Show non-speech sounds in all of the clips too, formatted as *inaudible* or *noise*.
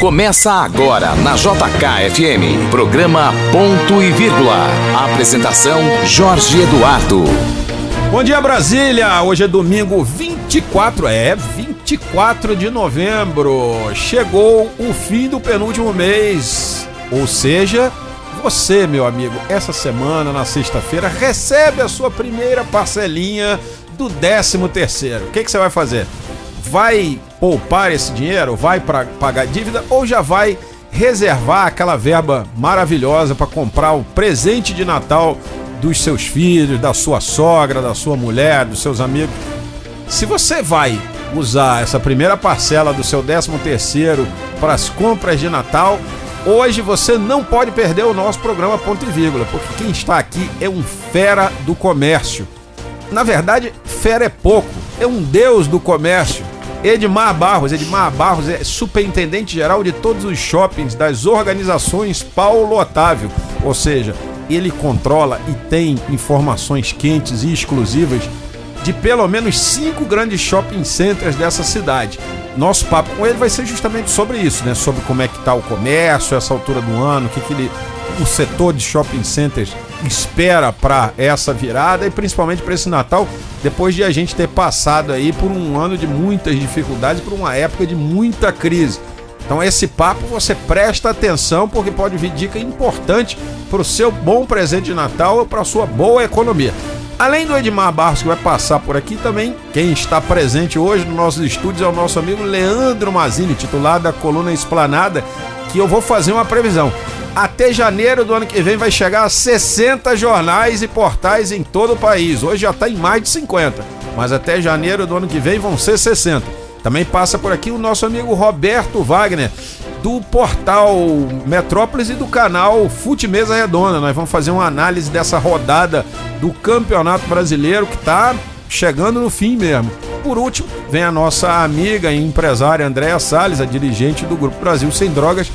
Começa agora na JKFM, programa Ponto e Vírgula. Apresentação Jorge Eduardo. Bom dia Brasília, hoje é domingo 24, é 24 de novembro. Chegou o fim do penúltimo mês, ou seja, você, meu amigo, essa semana, na sexta-feira, recebe a sua primeira parcelinha do 13 terceiro. O que, que você vai fazer? Vai poupar esse dinheiro? Vai para pagar dívida? Ou já vai reservar aquela verba maravilhosa para comprar o presente de Natal dos seus filhos, da sua sogra, da sua mulher, dos seus amigos? Se você vai usar essa primeira parcela do seu 13 terceiro para as compras de Natal, Hoje você não pode perder o nosso programa Ponto e Vírgula, porque quem está aqui é um fera do comércio. Na verdade, fera é pouco, é um deus do comércio. Edmar Barros, Edmar Barros é superintendente geral de todos os shoppings das organizações Paulo Otávio, ou seja, ele controla e tem informações quentes e exclusivas de pelo menos cinco grandes shopping centers dessa cidade nosso papo com ele vai ser justamente sobre isso, né? Sobre como é que tá o comércio, essa altura do ano, o que, que ele, o setor de shopping centers espera para essa virada e principalmente para esse Natal, depois de a gente ter passado aí por um ano de muitas dificuldades, por uma época de muita crise. Então esse papo você presta atenção porque pode vir dica importante para o seu bom presente de Natal ou para a sua boa economia. Além do Edmar Barros, que vai passar por aqui também, quem está presente hoje nos nossos estúdios é o nosso amigo Leandro Mazini, titular da coluna Esplanada, que eu vou fazer uma previsão. Até janeiro do ano que vem vai chegar a 60 jornais e portais em todo o país. Hoje já está em mais de 50, mas até janeiro do ano que vem vão ser 60. Também passa por aqui o nosso amigo Roberto Wagner, do portal Metrópolis e do canal Fute Mesa Redonda. Nós vamos fazer uma análise dessa rodada do Campeonato Brasileiro que está chegando no fim mesmo. Por último, vem a nossa amiga e empresária Andréa Salles, a dirigente do Grupo Brasil Sem Drogas,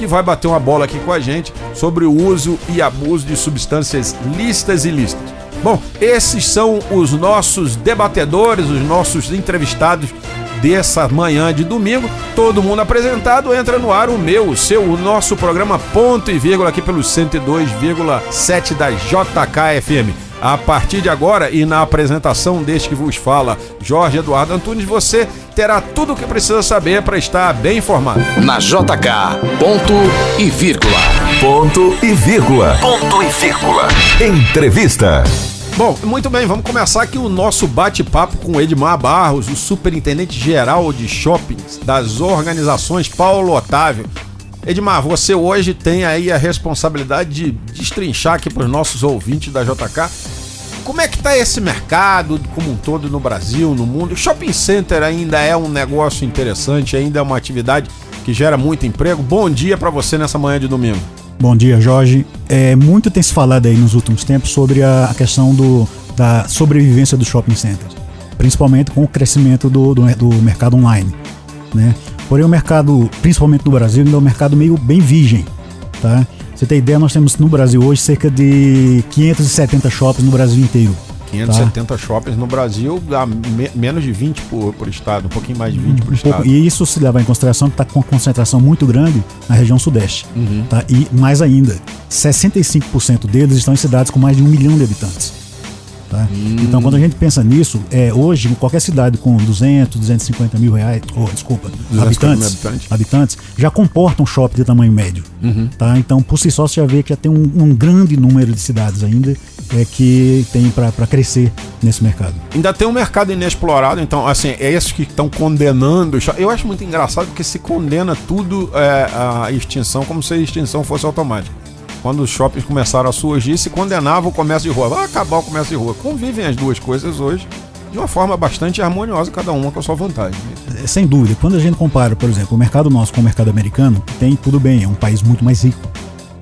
que vai bater uma bola aqui com a gente sobre o uso e abuso de substâncias lícitas e ilícitas. Bom, esses são os nossos debatedores, os nossos entrevistados dessa manhã de domingo. Todo mundo apresentado, entra no ar o meu, o seu, o nosso programa Ponto e Vírgula aqui pelo 102,7 da JKFM. A partir de agora e na apresentação deste que vos fala, Jorge Eduardo Antunes, você terá tudo o que precisa saber para estar bem informado. Na JK, ponto e vírgula. Ponto e vírgula. Ponto e vírgula. Entrevista. Bom, muito bem, vamos começar aqui o nosso bate-papo com Edmar Barros, o superintendente geral de shoppings das organizações Paulo Otávio. Edmar, você hoje tem aí a responsabilidade de destrinchar aqui para os nossos ouvintes da JK como é que está esse mercado como um todo no Brasil, no mundo? Shopping center ainda é um negócio interessante, ainda é uma atividade que gera muito emprego. Bom dia para você nessa manhã de domingo. Bom dia, Jorge. É, muito tem se falado aí nos últimos tempos sobre a, a questão do, da sobrevivência do shopping centers, principalmente com o crescimento do, do, do mercado online. Né? Porém, o mercado, principalmente no Brasil, ainda é um mercado meio bem virgem. Tá? Você tem ideia, nós temos no Brasil hoje cerca de 570 shoppings no Brasil inteiro. 570 tá? shoppings no Brasil, dá me, menos de 20 por, por estado, um pouquinho mais de 20 por um estado. Pouco, e isso se levar em consideração que está com concentração muito grande na região sudeste. Uhum. Tá? E mais ainda, 65% deles estão em cidades com mais de um milhão de habitantes. Tá? Hum. Então, quando a gente pensa nisso, é, hoje, qualquer cidade com 200, 250 mil reais, oh, desculpa, habitantes, habitantes, habitantes, já comporta um shopping de tamanho médio. Uhum. Tá? Então, por si só, você já vê que já tem um, um grande número de cidades ainda é, que tem para crescer nesse mercado. Ainda tem um mercado inexplorado, então, assim, é esses que estão condenando. Eu acho muito engraçado porque se condena tudo é, a extinção como se a extinção fosse automática quando os shoppings começaram a surgir, se condenava o comércio de rua. Vai acabar o comércio de rua. Convivem as duas coisas hoje de uma forma bastante harmoniosa, cada uma com a sua vantagem. É, sem dúvida. Quando a gente compara, por exemplo, o mercado nosso com o mercado americano, tem tudo bem, é um país muito mais rico.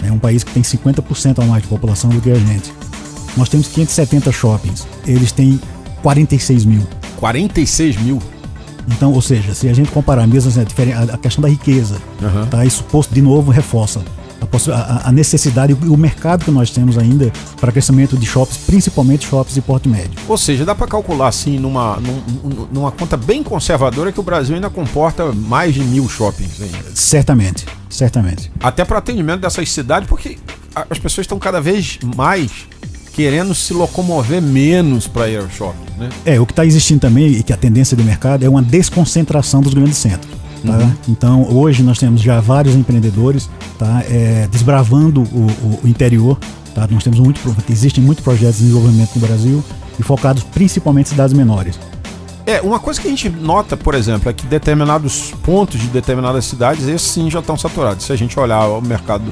É um país que tem 50% a mais de população do que a gente. Nós temos 570 shoppings, eles têm 46 mil. 46 mil? Então, ou seja, se a gente comparar mesmo assim, a questão da riqueza, uhum. tá? isso posto de novo reforça a, a, necessidade e o mercado que nós temos ainda para crescimento de shoppings, principalmente shoppings de porte médio. Ou seja, dá para calcular assim, numa, num, numa conta bem conservadora, que o Brasil ainda comporta mais de mil shoppings ainda. Certamente, certamente. Até para atendimento dessas cidades, porque as pessoas estão cada vez mais querendo se locomover menos para ir ao shopping, né? É, o que está existindo também, e que a tendência do mercado, é uma desconcentração dos grandes centros. Tá? Uhum. Então, hoje nós temos já vários empreendedores tá? É, desbravando o, o, interior. Tá? Nós temos muito, existem muitos projetos de desenvolvimento no Brasil e focados principalmente em cidades menores. É, uma coisa que a gente nota, por exemplo, é que determinados pontos de determinadas cidades, esses sim já estão saturados. Se a gente olhar o mercado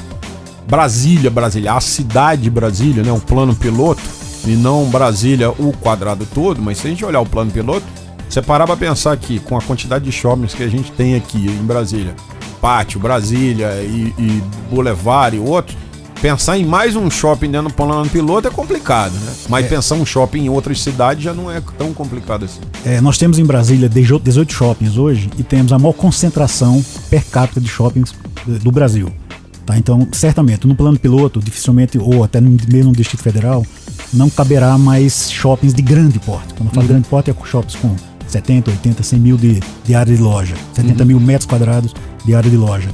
Brasília, Brasília, a cidade Brasília, né, o plano piloto, e não Brasília o quadrado todo, mas se a gente olhar o plano piloto, você parar para pensar que com a quantidade de shoppings que a gente tem aqui em Brasília, Pátio, Brasília e, e Boulevard e outros, pensar em mais um shopping dentro do plano piloto é complicado, né? Mas é. pensar um shopping em outras cidades já não é tão complicado assim. É, nós temos em Brasília 18 shoppings hoje e temos a maior concentração per capita de shoppings do Brasil. Tá? Então, certamente, no plano piloto, dificilmente, ou até mesmo no Distrito Federal, não caberá mais shoppings de grande porte. Quando eu falo uhum. grande porte, é shoppings com 70, 80, 100 mil de, de área de loja, 70 uhum. mil metros quadrados de área de loja.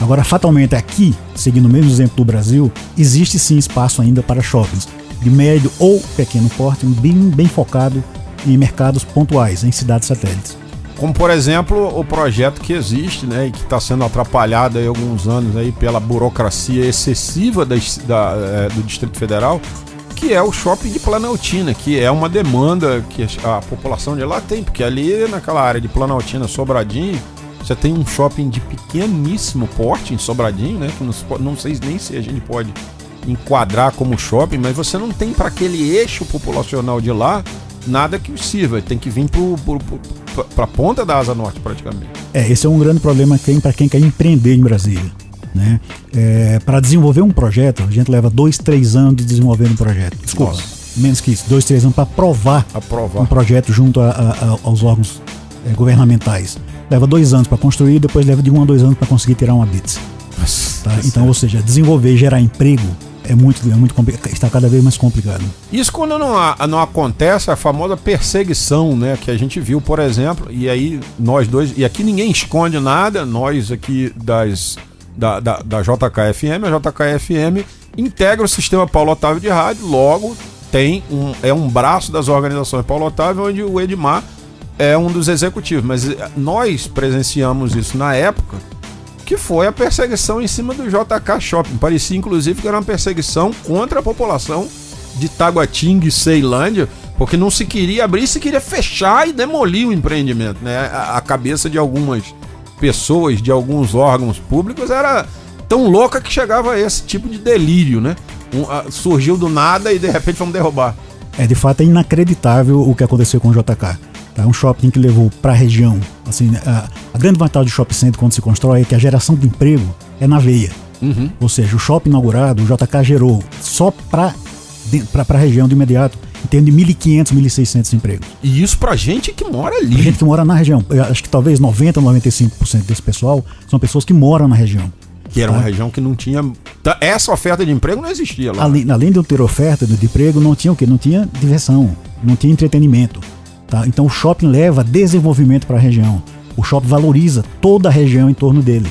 Agora, fatalmente, aqui, seguindo o mesmo exemplo do Brasil, existe sim espaço ainda para shoppings de médio ou pequeno porte, bem, bem focado em mercados pontuais, em cidades satélites. Como por exemplo o projeto que existe, né, e que está sendo atrapalhado há alguns anos aí pela burocracia excessiva da, da é, do Distrito Federal, que é o shopping de Planaltina, que é uma demanda que a população de lá tem, porque ali naquela área de Planaltina, Sobradinho, você tem um shopping de pequeníssimo porte em Sobradinho, né, que não, não sei nem se a gente pode enquadrar como shopping, mas você não tem para aquele eixo populacional de lá nada que sirva, tem que vir para a ponta da asa norte praticamente. É, esse é um grande problema para quem quer empreender em Brasília. Né? É, para desenvolver um projeto, a gente leva dois, três anos de desenvolver um projeto. Desculpa, Nossa. menos que isso, dois, três anos para aprovar, aprovar, um projeto junto a, a, aos órgãos é, governamentais. Leva dois anos para construir, depois leva de um a dois anos para conseguir tirar uma bits. Tá? Então, ou seja, desenvolver e gerar emprego é muito, é muito está cada vez mais complicado. Isso quando não, não acontece a famosa perseguição, né, que a gente viu, por exemplo, e aí nós dois, e aqui ninguém esconde nada, nós aqui das da, da, da JKFM, a JKFM integra o sistema Paulo Otávio de rádio, logo tem um, é um braço das organizações Paulo Otávio, onde o Edmar é um dos executivos. Mas eh, nós presenciamos isso na época que foi a perseguição em cima do JK Shopping. Parecia inclusive que era uma perseguição contra a população de Taguatinga e Ceilândia, porque não se queria abrir, se queria fechar e demolir o empreendimento, né? A, a cabeça de algumas pessoas, de alguns órgãos públicos era tão louca que chegava a esse tipo de delírio, né? Um, a, surgiu do nada e de repente vamos derrubar. É, de fato é inacreditável o que aconteceu com o JK. É um shopping que levou para a região. Assim, a, a, grande vantagem do shopping center quando se constrói é que a geração de emprego é na veia. Uhum. Ou seja, o shopping inaugurado, o JK gerou só para a região de imediato em torno de 1.500, 1.600 empregos. E isso para gente que mora ali. Pra gente que mora na região. Eu acho que talvez 90, 95% desse pessoal são pessoas que moram na região. Que era tá? uma região que não tinha. Tá, essa oferta de emprego não existia lá. Além, além de não ter oferta de emprego, não tinha o quê? Não tinha diversão, não tinha entretenimento. Tá? Então o shopping leva desenvolvimento para a região. O shopping valoriza toda a região em torno dele.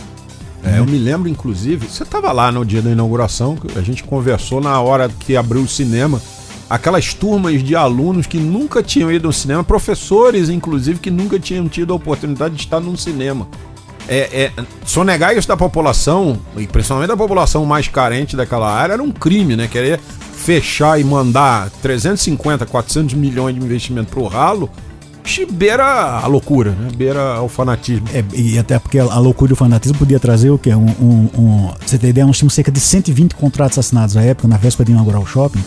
É, eu me lembro, inclusive, você estava lá no dia da inauguração, a gente conversou na hora que abriu o cinema, aquelas turmas de alunos que nunca tinham ido ao cinema, professores, inclusive, que nunca tinham tido a oportunidade de estar num cinema. É, é, sonegar isso da população, e principalmente da população mais carente daquela área, era um crime, né? Querer fechar e mandar 350, 400 milhões de investimento pro ralo, beira a loucura, né? Beira o fanatismo. É, e até porque a loucura e o fanatismo podia trazer o quê? Um, um, um, você tem ideia, nós tínhamos cerca de 120 contratos assinados na época, na véspera de inaugurar o shopping,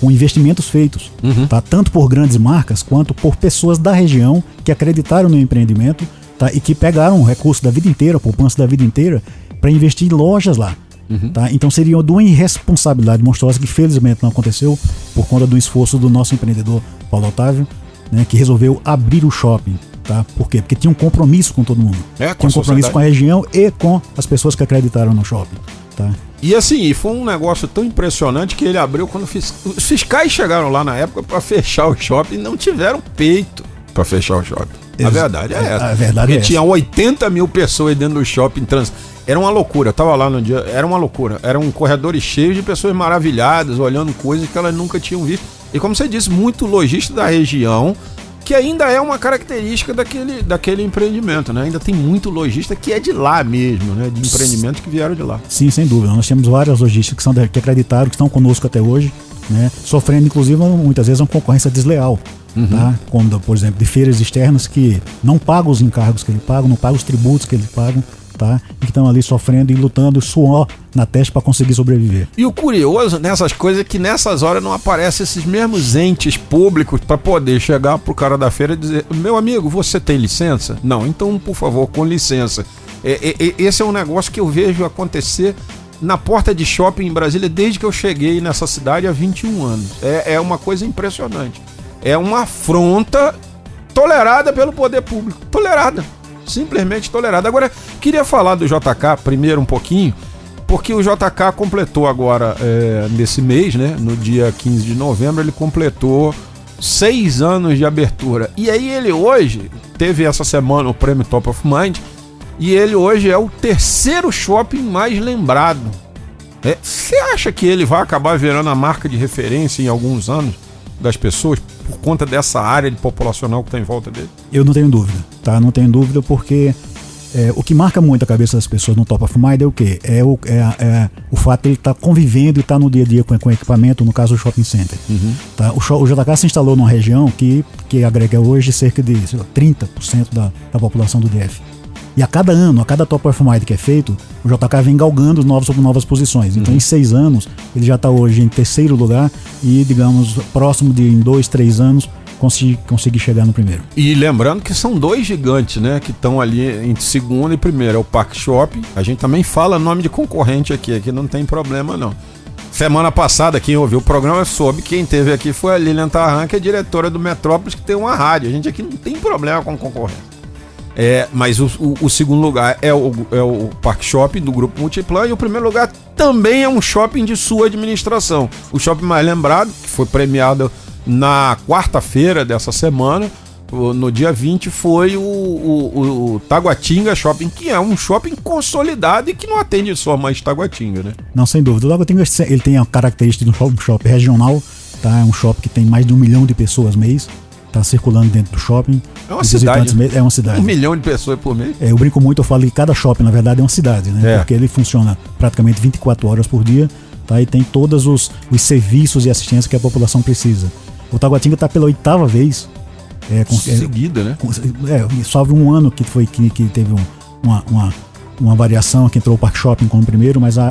com investimentos feitos, uhum. tá? tanto por grandes marcas quanto por pessoas da região que acreditaram no empreendimento tá? e que pegaram o recurso da vida inteira, poupança da vida inteira, para investir em lojas lá. Uhum. Tá? Então seria de uma irresponsabilidade monstruosa que felizmente não aconteceu por conta do esforço do nosso empreendedor Paulo Otávio, né, que resolveu abrir o shopping. Tá? Por quê? Porque tinha um compromisso com todo mundo. É, com tinha um compromisso com a região e com as pessoas que acreditaram no shopping. Tá? E assim, foi um negócio tão impressionante que ele abriu quando fis- os fiscais chegaram lá na época pra fechar o shopping e não tiveram peito pra fechar o shopping. A verdade é a- essa. a verdade Porque é tinha 80 mil pessoas dentro do shopping trans. Era uma loucura. Eu tava lá no dia. Era uma loucura. Eram corredores cheios de pessoas maravilhadas, olhando coisas que elas nunca tinham visto. E como você disse, muito lojista da região, que ainda é uma característica daquele, daquele empreendimento, né? Ainda tem muito lojista que é de lá mesmo, né? De empreendimentos que vieram de lá. Sim, sem dúvida. Nós temos várias lojistas que, são que acreditaram, que estão conosco até hoje, né? sofrendo inclusive muitas vezes uma concorrência desleal. Tá? Como, por exemplo, de feiras externas que não pagam os encargos que eles pagam, não pagam os tributos que eles pagam, tá? e que estão ali sofrendo e lutando, suor na testa para conseguir sobreviver. E o curioso nessas coisas é que nessas horas não aparecem esses mesmos entes públicos para poder chegar pro cara da feira e dizer: Meu amigo, você tem licença? Não, então por favor, com licença. É, é, é, esse é um negócio que eu vejo acontecer na porta de shopping em Brasília desde que eu cheguei nessa cidade há 21 anos. É, é uma coisa impressionante. É uma afronta tolerada pelo poder público. Tolerada. Simplesmente tolerada. Agora, queria falar do JK primeiro um pouquinho, porque o JK completou agora, é, nesse mês, né? No dia 15 de novembro, ele completou seis anos de abertura. E aí ele hoje, teve essa semana o prêmio Top of Mind, e ele hoje é o terceiro shopping mais lembrado. É, Você acha que ele vai acabar virando a marca de referência em alguns anos das pessoas por conta dessa área de populacional que está em volta dele? Eu não tenho dúvida, tá? Não tenho dúvida porque é, o que marca muito a cabeça das pessoas no Top of Mind é o quê? É o, é, é o fato de ele estar convivendo e estar no dia a dia com, com equipamento, no caso o shopping center. Tá? O, o JK se instalou numa região que, que agrega hoje cerca de lá, 30% da, da população do DF. E a cada ano, a cada Top Mind que é feito, o JK vem galgando novos, novas posições. Então, em seis anos, ele já está hoje em terceiro lugar e, digamos, próximo de em dois, três anos, conseguir, conseguir chegar no primeiro. E lembrando que são dois gigantes, né? Que estão ali em segundo e primeiro. É o Park Shopping. A gente também fala nome de concorrente aqui. Aqui não tem problema, não. Semana passada, quem ouviu o programa soube. Quem teve aqui foi a Lilian Tarran, que é diretora do Metrópolis, que tem uma rádio. A gente aqui não tem problema com concorrência. É, mas o, o- o segundo lugar é o, é o Park Shopping do Grupo Multiplan e o primeiro lugar também é um shopping de sua administração. O shopping mais lembrado, que foi premiado na quarta-feira dessa semana, no dia 20, foi o, o- o Taguatinga Shopping, que é um shopping consolidado e que não atende só mais Taguatinga, né? Não, sem dúvida. O Taguatinga ele tem a característica de um shopping regional, tá? É um shopping que tem mais de um milhão de pessoas mês, tá circulando dentro do shopping. É uma cidade. mês- É uma cidade. Um milhão de pessoas por mês. É, eu brinco muito, eu falo que cada shopping, na verdade, é uma cidade, né? É. Porque ele funciona praticamente 24 horas por dia, tá? E tem todos os, os serviços e assistência que a população precisa. O Taguatinga está pela oitava vez. É, com, é, Seguida, né? com- é, só houve um ano que foi que, que teve um- uma, uma, uma variação que entrou o Park Shopping como primeiro, mas há,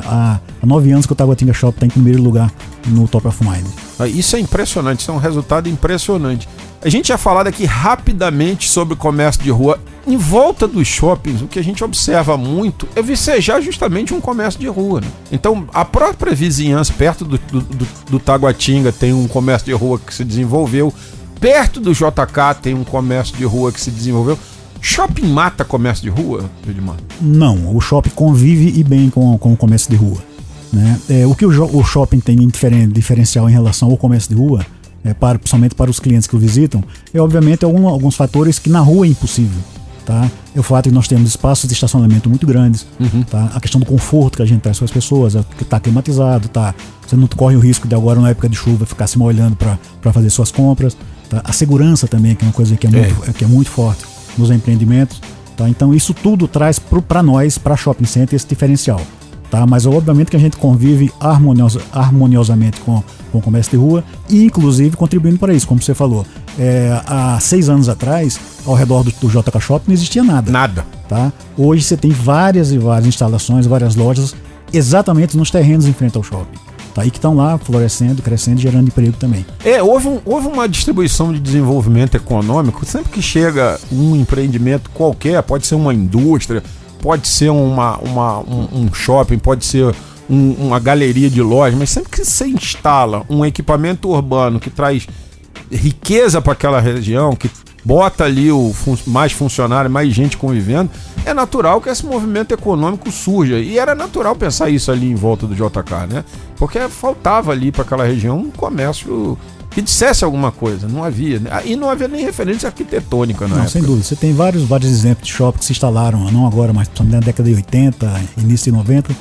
há, nove anos que o Taguatinga Shopping está em primeiro lugar no Top of Mind. Ah, Isso é impressionante, isso é um resultado impressionante. A gente já falado aqui rapidamente sobre o comércio de rua. Em volta dos shoppings, o que a gente observa muito é vicejar justamente um comércio de rua. né? Então, a própria vizinhança, perto do, do, do- do Taguatinga, tem um comércio de rua que se desenvolveu. Perto do JK tem um comércio de rua que se desenvolveu. Shopping mata comércio de rua, Edmar? Não, o shopping convive e bem com, com o comércio de rua. Né? É, o que o, o shopping tem de diferen- diferencial em relação ao comércio de rua, é, para, principalmente para os clientes que o visitam, é obviamente algum- alguns fatores que na rua é impossível. Tá? É o fato de nós termos espaços de estacionamento muito grandes, tá? a questão do conforto que a gente traz para as pessoas, é que está climatizado, tá? você não corre o risco de agora, na época de chuva, ficar se molhando para fazer suas compras. Tá? A segurança também, que é uma coisa que é muito, que é muito forte nos empreendimentos. Tá? Então isso tudo traz para nós, para shopping center, esse diferencial. Tá? Mas obviamente que a gente convive harmoniosa, harmoniosamente com, com o comércio de rua e inclusive contribuindo para isso, como você falou. É, há seis anos atrás, ao redor do, do JK Shopping não existia nada. Nada. Tá? Hoje você tem várias e várias instalações, várias lojas exatamente nos terrenos em frente ao shopping. Tá? E que estão lá florescendo, crescendo gerando emprego também. É, houve, um- houve uma distribuição de desenvolvimento econômico. Sempre que chega um empreendimento qualquer, pode ser uma indústria, pode ser uma, uma- um, um shopping, pode ser um- uma galeria de lojas, mas sempre que você instala um equipamento urbano que traz riqueza para aquela região, que bota ali o fun mais funcionário, mais gente convivendo, é natural que esse movimento econômico surja. E era natural pensar isso ali em volta do JK, né? Porque faltava ali para aquela região um comércio que dissesse alguma coisa. Não havia. Né? E não havia nem referência arquitetônica Não, época. sem dúvida. Você tem vários, vários exemplos de shoppings que se instalaram, não agora, mas na década de 80, início de 90,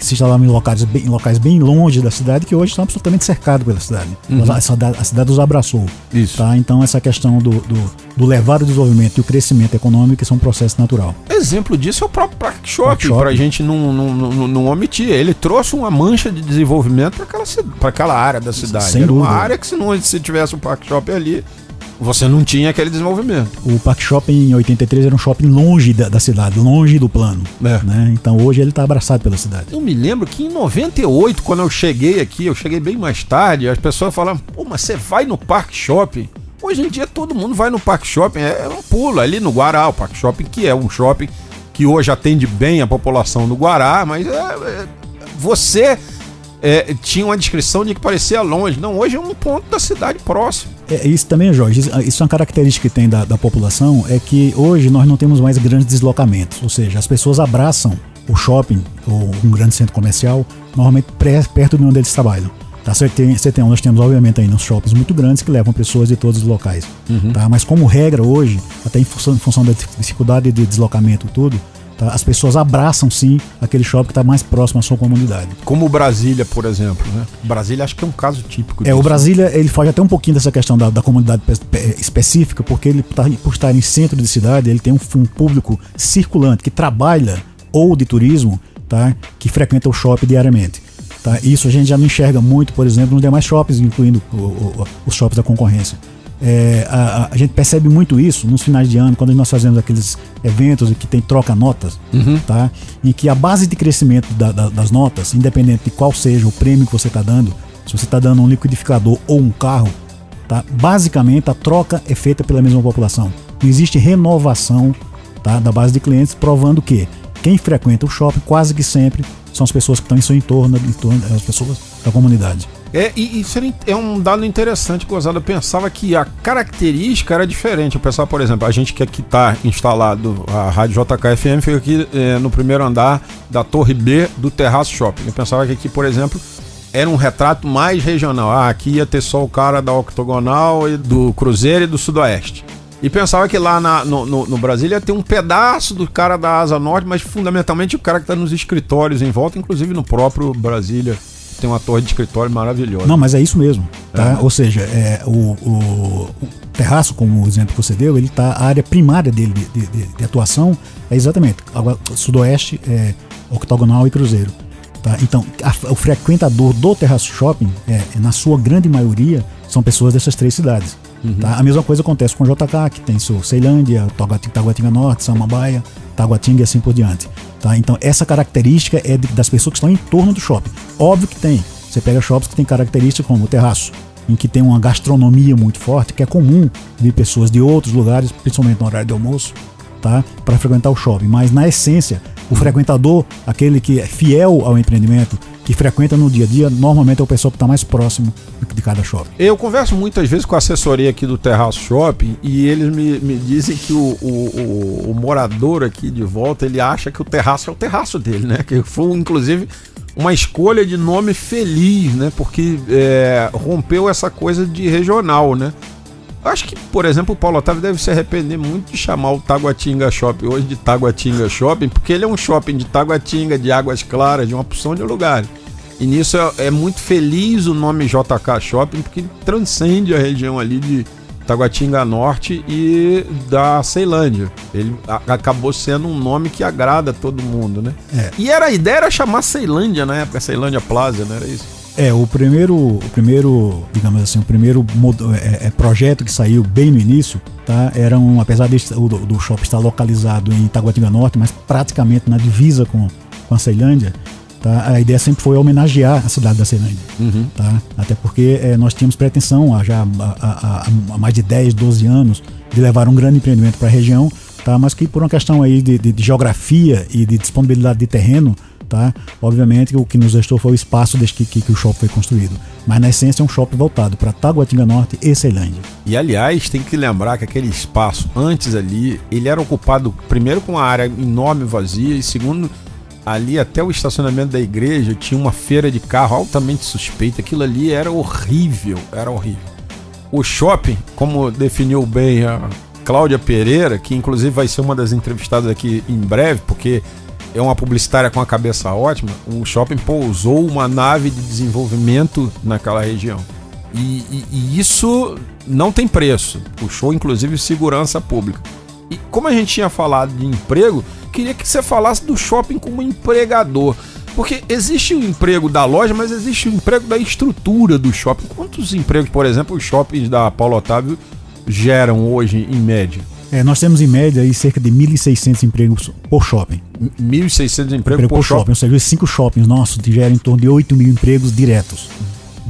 que se instalaram em locais bem, em locais bem longe da cidade, que hoje estão absolutamente cercados pela cidade. A, cidade a cidade os abraçou. Isso. Tá? Então, essa questão do, do, do levar o desenvolvimento e o crescimento econômico isso é um processo natural. Exemplo disso é o próprio Park Shopping, Shopping. pra gente não, não, não, não omitir. Ele trouxe uma mancha de desenvolvimento para aquela, pra aquela área da cidade. Sem Era uma dúvida. área que se não se tivesse o Park Shopping ali, você não tinha aquele desenvolvimento. O Park Shopping em 83 era um shopping longe da, da cidade, longe do plano. É. Né? Então, hoje ele está abraçado pela cidade. Eu me lembro que em 98, quando eu cheguei aqui, eu cheguei bem mais tarde, as pessoas falavam, pô, mas você vai no Park Shopping? Hoje em dia todo mundo vai no Park Shopping, é um pulo ali no Guará, o Park Shopping, que é um shopping que hoje atende bem a população do Guará, mas é, é, você é, tinha uma descrição de que parecia longe. Não, hoje é um ponto da cidade próximo. É, isso também, Jorge, isso, isso é uma característica que tem da, da população, é que hoje nós não temos mais grandes deslocamentos, ou seja, as pessoas abraçam o shopping ou um grande centro comercial normalmente pré- perto de onde eles trabalham. Tá? Você tem, você tem, nós temos obviamente aí nos shoppings muito grandes que levam pessoas de todos os locais, tá? mas como regra hoje, até em função, em função da dificuldade de deslocamento e tudo, tá? as pessoas abraçam sim aquele shopping que está mais próximo à sua comunidade. Como Brasília, por exemplo. Né? Brasília acho que é um caso típico É, o disso. Brasília, ele foge até um pouquinho dessa questão da, da comunidade pe- pe- específica, porque ele, tá, por estar em centro de cidade, ele tem um, um público circulante que trabalha ou de turismo, tá? Que frequenta o shopping diariamente. Tá? Isso a gente já não enxerga muito, por exemplo, nos demais shoppings, incluindo o- o- os shoppings da concorrência. É, a, a- gente percebe muito isso nos finais de ano, quando nós fazemos aqueles eventos que tem troca-notas, tá? em que a base de crescimento da- da- das notas, independente de qual seja o prêmio que você está dando, se você está dando um liquidificador ou um carro, tá? basicamente a troca é feita pela mesma população. Não existe renovação tá? da base de clientes, provando que quem frequenta o shopping quase que sempre são as pessoas que estão em seu entorno, em torno as pessoas da comunidade. É, e isso é um dado interessante, Gozada. Eu pensava que a característica era diferente. Eu pensava, por exemplo, a gente que aqui está instalado, a Rádio JKFM fica aqui eh, no primeiro andar da Torre B do Terraço Shopping. Eu pensava que aqui, por exemplo, era um retrato mais regional. Ah, aqui ia ter só o cara da Octogonal e do Cruzeiro e do Sudoeste. E pensava que lá na- no, no, no Brasília ia ter um pedaço do cara da Asa Norte, mas fundamentalmente o cara que está nos escritórios em volta, inclusive no próprio Brasília. Tem uma torre de escritório maravilhosa. Não, mas é isso mesmo. Tá? Ou seja, é, o, o- o terraço, como o exemplo que você deu, ele tá, a área primária dele de, de- de- de atuação é exatamente agora, Sudoeste, é, Octogonal e Cruzeiro. Tá? Então, a- o frequentador do Terraço Shopping, é, na sua grande maioria, são pessoas dessas três cidades. Tá? A mesma coisa acontece com o JK, que tem seu Ceilândia, Taguatinga, Norte, Samambaia, Taguatinga e assim por diante. Tá? Então, essa característica é de- das pessoas que estão em torno do shopping. Óbvio que tem. Você pega shoppings que tem características como o terraço, em que tem uma gastronomia muito forte, que é comum vir pessoas de outros lugares, principalmente no horário de almoço, tá? para frequentar o shopping. Mas, na essência, o frequentador, aquele que é fiel ao empreendimento, que frequenta no dia a dia, normalmente é o pessoal que está mais próximo de cada shopping. Eu converso muitas vezes com a assessoria aqui do Terraço Shopping e eles me, me dizem que o, o, o- o morador aqui de volta ele acha que o terraço é o terraço dele, né? Que foi inclusive uma escolha de nome feliz, né? Porque é, rompeu essa coisa de regional, né? Acho que, por exemplo, o Paulo Otávio deve se arrepender muito de chamar o Taguatinga Shopping hoje de Taguatinga Shopping, porque ele é um shopping de Taguatinga, de Águas Claras, de uma opção de lugares. E nisso é, é muito feliz o nome JK Shopping, porque transcende a região ali de Taguatinga Norte e da Ceilândia. Ele a- acabou sendo um nome que agrada todo mundo, né? É. E era a ideia era chamar Ceilândia na época, Ceilândia Plaza, não era isso? É, o primeiro, o primeiro, digamos assim, o primeiro modo- é, é, projeto que saiu bem no início, tá? Era um, apesar de, do do shopping estar localizado em Itaguatinga Norte, mas praticamente na divisa com, com a Ceilândia, tá? A ideia sempre foi homenagear a cidade da Ceilândia, tá? Até porque é, nós tínhamos pretensão há já há, há- há mais de 10, 12 anos de levar um grande empreendimento para a região, tá? Mas que por uma questão aí de, de- de geografia e de disponibilidade de terreno, Tá? Obviamente o que nos restou foi o espaço desde que, que, que o shopping foi construído. Mas na essência é um shopping voltado para Taguatinga Norte e Ceilândia. E aliás, tem que lembrar que aquele espaço antes ali, ele era ocupado primeiro com uma área enorme vazia e segundo ali até o estacionamento da igreja tinha uma feira de carro altamente suspeita. Aquilo ali era horrível, era horrível. O shopping, como definiu bem a Cláudia Pereira, que inclusive vai ser uma das entrevistadas aqui em breve, porque é uma publicitária com a cabeça ótima, o shopping pousou uma nave de desenvolvimento naquela região. E, e, e, isso não tem preço. Puxou inclusive segurança pública. E como a gente tinha falado de emprego, queria que você falasse do shopping como empregador. Porque existe o emprego da loja, mas existe o emprego da estrutura do shopping. Quantos empregos, por exemplo, os shoppings da Paulo Otávio geram hoje em média? É, nós temos em média aí cerca de 1.600 empregos por shopping. 1.600 empregos Emprego por, por shopping. shopping. Ou seja, cinco shoppings nossos geram em torno de 8 mil empregos diretos.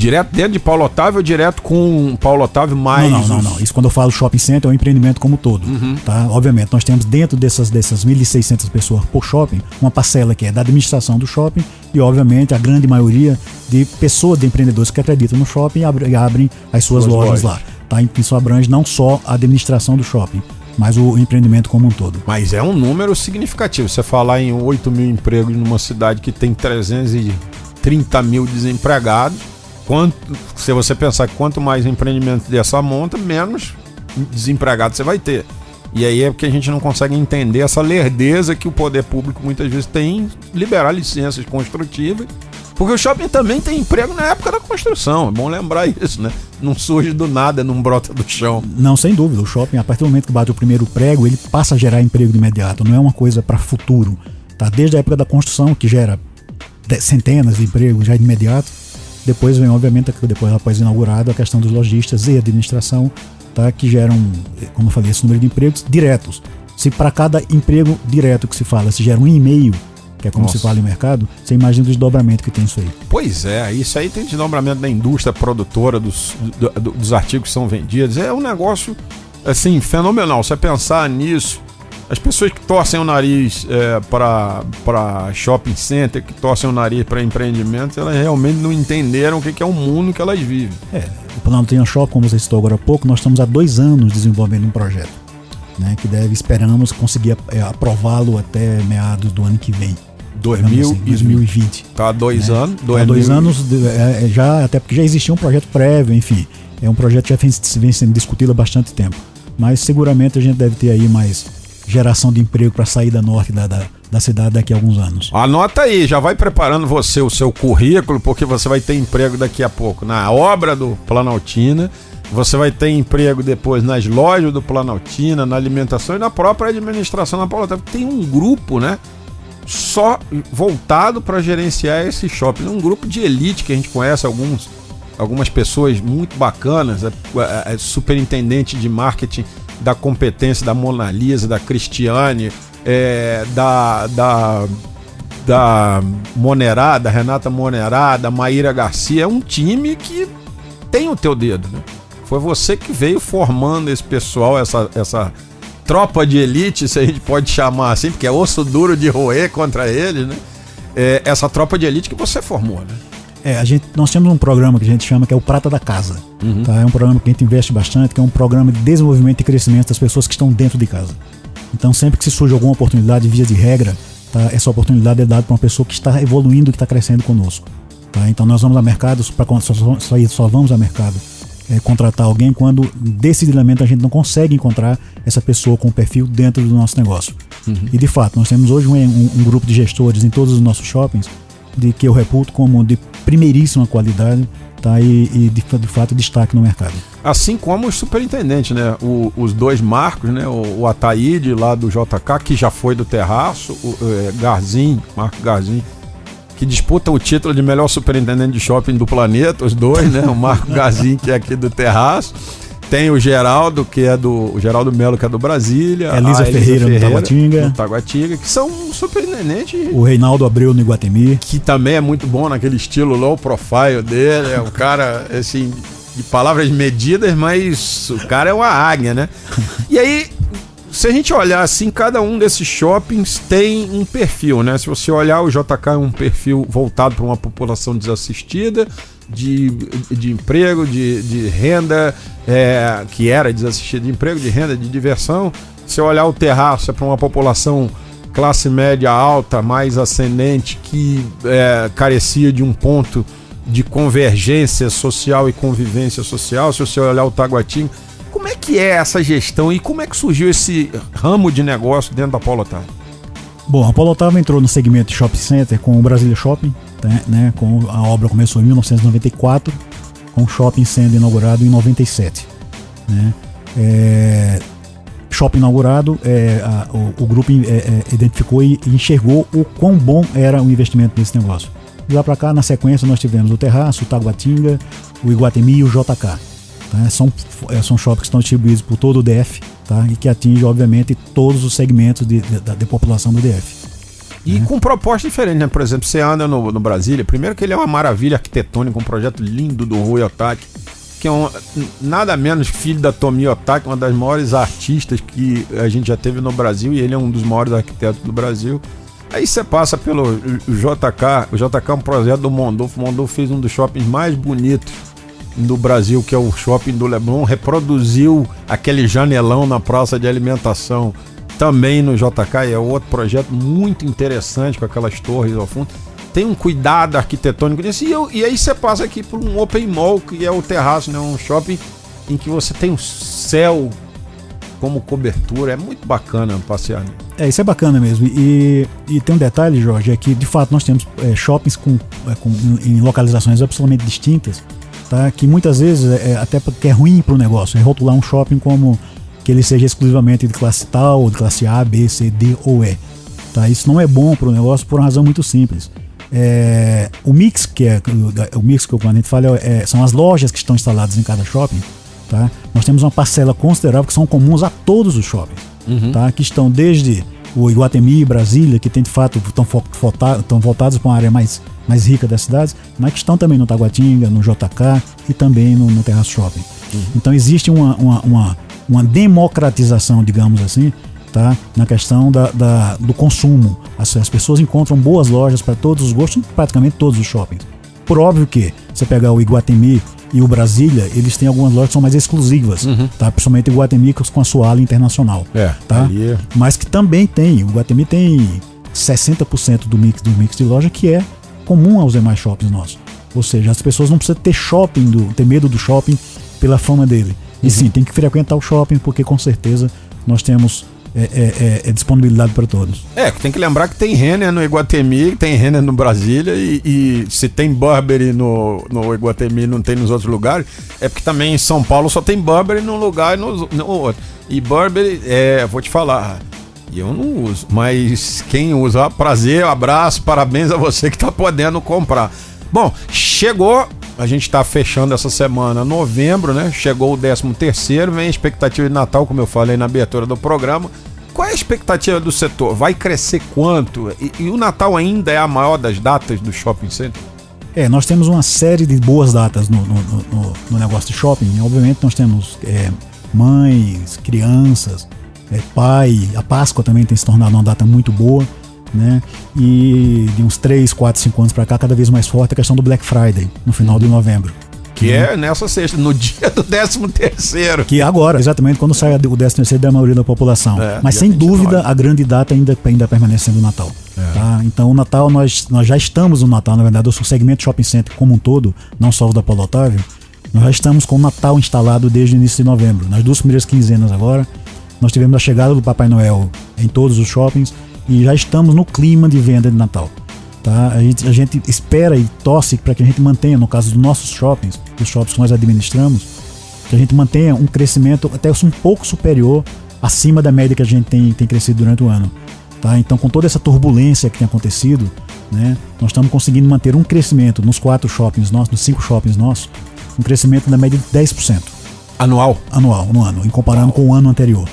Direto dentro de Paulo Otávio ou direto com Paulo Otávio mais. Não, não, não, não. Isso quando eu falo shopping center é um empreendimento como todo. Uhum. Tá? Obviamente, nós temos dentro dessas, dessas 1.600 pessoas por shopping, uma parcela que é da administração do shopping e, obviamente, a grande maioria de pessoas, de empreendedores que acreditam no shopping e abrem, abrem as suas lojas, lojas, lá. Tá? Isso abrange não só a administração do shopping, mas o empreendimento como um todo. Mas é um número significativo. Você falar em 8 mil empregos numa cidade que tem 330 mil desempregados, quanto, se você pensar que quanto mais empreendimento dessa monta, menos desempregado você vai ter. E aí é porque a gente não consegue entender essa lerdeza que o poder público muitas vezes tem em liberar licenças construtivas porque o shopping também tem emprego na época da construção. É bom lembrar isso, né? Não surge do nada, não brota do chão. Não, sem dúvida. O shopping, a partir do momento que bate o primeiro prego, ele passa a gerar emprego de imediato. Não é uma coisa para futuro. Tá? Desde a época da construção, que gera centenas de empregos já de imediato. Depois vem, obviamente, depois após inaugurado, a questão dos lojistas e administração, tá? que geram, como eu falei, esse número de empregos diretos. Se para cada emprego direto que se fala, se gera um e-mail que é como Nossa. se fala em mercado, você imagina o desdobramento que tem isso aí. Pois é, isso aí tem desdobramento da indústria produtora, dos, do, dos artigos que são vendidos. É um negócio, assim, fenomenal. Você pensar nisso, as pessoas que torcem o nariz é, para shopping center, que torcem o nariz para empreendimentos, elas realmente não entenderam o que é o mundo que elas vivem. É, o Planaltina Shopping, como você citou agora há pouco, nós estamos há dois anos desenvolvendo um projeto. Né, que deve, esperamos conseguir é, aprová-lo até meados do ano que vem. 2000 assim, 2020. Tá dois né? anos. Há dois anos, é, é, já, até porque já existia um projeto prévio, enfim. É um projeto que já vem, vem sendo discutido há bastante tempo. Mas seguramente a gente deve ter aí mais geração de emprego para sair da norte da, da, da, cidade daqui a alguns anos. Anota aí, já vai preparando você o seu currículo, porque você vai ter emprego daqui a pouco na obra do Planaltina. Você vai ter emprego depois nas lojas do Planaltina, na alimentação e na própria administração da Paulota. Tem um grupo, né? Só voltado para gerenciar esse shopping. É um grupo de elite que a gente conhece, alguns, algumas pessoas muito bacanas, é, é, é superintendente de marketing da competência da Mona Lisa, da Cristiane, é, da, da, da Monerá, da Renata Monerá, da Maíra Garcia. É um time que tem o teu dedo, né? Foi você que veio formando esse pessoal, essa, essa tropa de elite, se a gente pode chamar assim, porque é osso duro de roer contra eles, né? É essa tropa de elite que você formou, né? É, a gente, nós temos um programa que a gente chama que é o Prata da Casa. Uhum. Tá? É um programa que a gente investe bastante, que é um programa de desenvolvimento e crescimento das pessoas que estão dentro de casa. Então, sempre que se surge alguma oportunidade, via de regra, tá? essa oportunidade é dada para uma pessoa que está evoluindo, que está crescendo conosco. Tá? Então, nós vamos a mercado, pra, só, só, só vamos a mercado é, contratar alguém quando decididamente a gente não consegue encontrar essa pessoa com perfil dentro do nosso negócio. Uhum. E de fato, nós temos hoje um, um, um, grupo de gestores em todos os nossos shoppings de que eu reputo como de primeiríssima qualidade tá? e, e de, de, fato destaque no mercado. Assim como os superintendentes, né? O, os dois Marcos, né? O, o Ataíde lá do JK, que já foi do Terraço, o é, Garzin, Marco Garzin, que disputam o título de melhor superintendente de shopping do planeta, os dois, né? O Marco *laughs* Gazin, que é aqui do Terraço. Tem o Geraldo, que é do. O Geraldo Melo, que é do Brasília. Elisa, Elisa Ferreira, Ferreira no Taguatinga. No Taguatinga, que são superintendentes. O Reinaldo Abreu no Iguatemi. Que também é muito bom naquele estilo low profile dele. É um cara, assim, de palavras medidas, mas o cara é uma águia, né? E aí, se a gente olhar assim, cada um desses shoppings tem um perfil, né? Se você olhar, o JK é um perfil voltado para uma população desassistida, de, de emprego, de, de renda, é, que era desassistida de emprego, de renda, de diversão. Se olhar o terraço, é para uma população classe média alta, mais ascendente, que é, carecia de um ponto de convergência social e convivência social. Se você olhar o Taguatinho, como é que é essa gestão e como é que surgiu esse ramo de negócio dentro da Paulo Otávio? Bom, a Paulo Otávio entrou no segmento de shopping center com o Brasília Shopping, né, né, com a obra começou em 1994, com o shopping sendo inaugurado em 97. Né. É, shopping inaugurado, é, a, o, o, grupo é, é, identificou e enxergou o quão bom era o investimento nesse negócio. De lá para cá, na sequência, nós tivemos o Terraço, o Taguatinga, o Iguatemi e o JK. Tá? São, é, são shoppings que estão distribuídos por todo o DF tá? e que atingem, obviamente, todos os segmentos de, de, da, de população do DF. E né? com proposta diferente, né? Por exemplo, você anda no, no Brasília, primeiro que ele é uma maravilha arquitetônica, um projeto lindo do Rui Otaki, que é um, nada menos filho da Tomi Otaki, uma das maiores artistas que a gente já teve no Brasil, e ele é um dos maiores arquitetos do Brasil. Aí você passa pelo JK, o JK é um projeto do Mondolfo, o Mondolfo fez um dos shoppings mais bonitos do Brasil, que é o shopping do Leblon, reproduziu aquele janelão na praça de alimentação também no JK, é outro projeto muito interessante com aquelas torres ao fundo. Tem um cuidado arquitetônico nisso. E, e aí você passa aqui por um open mall, que é o terraço, né? um shopping em que você tem o céu como cobertura. É muito bacana passear. Né? É, isso é bacana mesmo. E, e tem um detalhe, Jorge, é que de fato nós temos é, shoppings com, é, com, em localizações absolutamente distintas tá? Que muitas vezes é, é até porque é ruim para o negócio, é rotular um shopping como que ele seja exclusivamente de classe tal, ou de classe A, B, C, D ou E. Tá? Isso não é bom para o negócio por uma razão muito simples. É, o mix que é o mix que o cliente fala é, são as lojas que estão instaladas em cada shopping. Tá? Nós temos uma parcela considerável que são comuns a todos os shoppings, uhum. tá? que estão desde o Iguatemi, Brasília, que tem de fato estão, estão voltados para uma área mais mais rica das cidades, mas que estão também no Taguatinga, no JK e também no, no Terraço Shopping. Uhum. Então existe uma, uma, uma, uma, democratização, digamos assim, tá? na questão da, da do consumo. As, as pessoas encontram boas lojas para todos os gostos, praticamente todos os shoppings. Por óbvio que você pegar o Iguatemi e o Brasília, eles têm algumas lojas que são mais exclusivas, uhum. tá? Principalmente o Iguatemi com a sua ala internacional, é, tá? É... Mas que também tem, o Iguatemi tem 60% do mix do mix de loja que é comum aos demais shoppings nossos. Ou seja, as pessoas não precisam ter shopping, do, ter medo do shopping pela fama dele. E uhum. sim, tem que frequentar o shopping, porque com certeza nós temos é, é, é, é disponibilidade para todos. É, tem que lembrar que tem Renner no Iguatemi, tem Renner no Brasília, e, e, se tem Burberry no, no Iguatemi e não tem nos outros lugares, é porque também em São Paulo só tem Burberry num lugar e no, no outro. E Burberry, é, vou te falar, e eu não uso. Mas quem usa, prazer, abraço, parabéns a você que está podendo comprar. Bom, chegou. A gente está fechando essa semana, novembro, né? Chegou o 13 terceiro, vem a expectativa de Natal, como eu falei na abertura do programa. Qual é a expectativa do setor? Vai crescer quanto? E, e o Natal ainda é a maior das datas do shopping center? É, nós temos uma série de boas datas no, no, no, no negócio de shopping. Obviamente nós temos é, mães, crianças, é, pai, a Páscoa também tem se tornado uma data muito boa, né? E de uns 3, 4, 5 anos para cá, cada vez mais forte a questão do Black Friday, no final de novembro. Que é nessa sexta, no dia do 13 terceiro. Que é agora, exatamente quando sai o 13 terceiro da maioria da população. É, Mas sem 29. dúvida, a grande data ainda, ainda permanece sendo o Natal. É. Tá? Então o Natal, nós, nós já estamos no Natal, na verdade, o segmento shopping center como um todo, não só o da Paulo Otávio, nós já estamos com o Natal instalado desde o início de novembro. Nas duas primeiras quinzenas agora, nós tivemos a chegada do Papai Noel em todos os shoppings e já estamos no clima de venda de Natal. Tá? A, gente, a gente espera e torce para que a gente mantenha, no caso dos nossos shoppings, os shoppings que nós administramos, que a gente mantenha um crescimento até um pouco superior acima da média que a gente tem, tem crescido durante o ano. Tá? Então, com toda essa turbulência que tem acontecido, né, nós estamos conseguindo manter um crescimento nos quatro shoppings nossos, nos cinco shoppings nossos, um crescimento da média de 10%. Anual? Anual, no ano, em comparando com o ano anterior.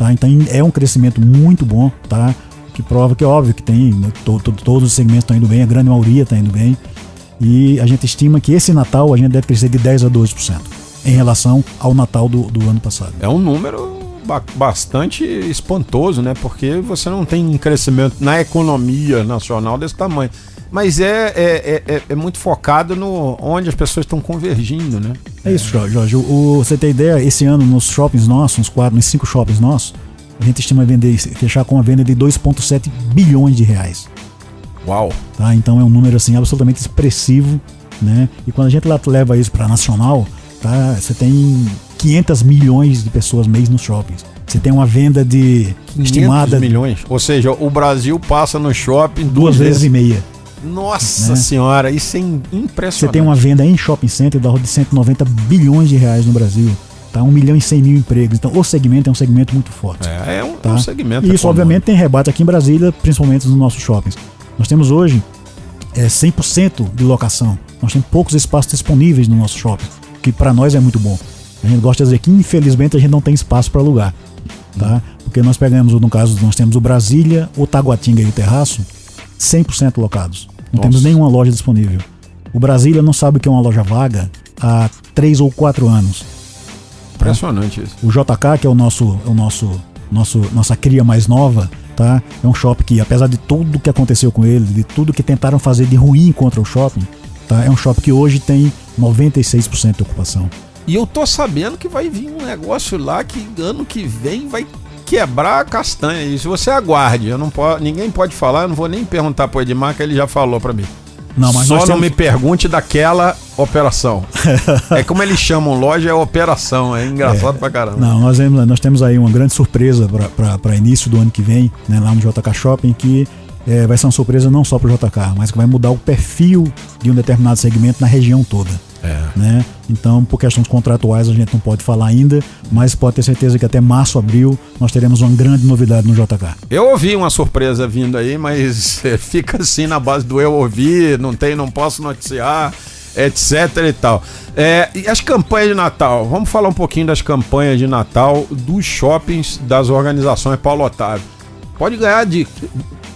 Tá? Então é um crescimento muito bom, tá? Que prova que é óbvio que tem, né, to, to, todos os segmentos estão indo bem, a grande maioria está indo bem. E a gente estima que esse Natal a gente deve crescer de 10 a 12% em relação ao Natal do, do ano passado. É um número ba- bastante espantoso, né? Porque você não tem um crescimento na economia nacional desse tamanho. Mas é, é, é, é- é muito focado no onde as pessoas estão convergindo, né? É isso, Jorge. Jorge. O, o- você tem ideia, esse ano nos shoppings nossos, nos quatro, nos cinco shoppings nossos, a gente estima vender, fechar com uma venda de 2,7 bilhões de reais. Uau! Tá? Então é um número assim absolutamente expressivo, né? E quando a gente lá leva isso para nacional, tá? Você tem 500 milhões de pessoas mês nos shoppings. Você tem uma venda de 500 estimada milhões. Ou seja, o Brasil passa no shopping duas vezes e meia. Nossa né? senhora, isso é impressionante. Você tem uma venda em shopping center da ordem de 190 bilhões de reais no Brasil. Tá? 1 milhão e 100 mil empregos. Então o segmento é um segmento muito forte. É, é um, tá? um segmento. E isso, econômico. obviamente, tem rebate aqui em Brasília, principalmente nos nossos shoppings. Nós temos hoje é, 100% de locação. Nós temos poucos espaços disponíveis no nosso shopping, que para nós é muito bom. A gente gosta de dizer que, infelizmente, a gente não tem espaço para alugar. Tá? Porque nós pegamos, no caso, nós temos o Brasília, o Taguatinga e o Terraço, 100% locados. Não Nossa. temos nenhuma loja disponível. O Brasília não sabe o que é uma loja vaga há 3 ou 4 anos. Impressionante isso. O JK, que é o nosso, o nosso, nosso nossa cria mais nova, tá? É um shopping que, apesar de tudo que aconteceu com ele, de tudo que tentaram fazer de ruim contra o shopping, tá? É um shopping que hoje tem 96% de ocupação. E eu tô sabendo que vai vir um negócio lá que ano que vem vai quebrar a castanha. Isso você aguarde. Eu não po ninguém pode falar, eu não vou nem perguntar pro Edmar, que ele já falou pra mim. Não, mas Só não temos- me pergunte daquela operação. *laughs* é como eles chamam loja, é operação. É engraçado pra caramba. Não, nós temos, nós temos aí uma grande surpresa para início do ano que vem, né, lá no JK Shopping, que eh, vai ser uma surpresa não só para o JK, mas que vai mudar o perfil de um determinado segmento na região toda. É. Né? Então, por questões contratuais, a gente não pode falar ainda, mas pode ter certeza que até março, abril, nós teremos uma grande novidade no JK. Eu ouvi uma surpresa vindo aí, mas eh, *laughs* fica assim na base do eu ouvir, não tem, não posso noticiar, etc e tal. É, e as campanhas de Natal, vamos falar um pouquinho das campanhas de Natal dos shoppings das organizações Paulo Otávio. Pode ganhar de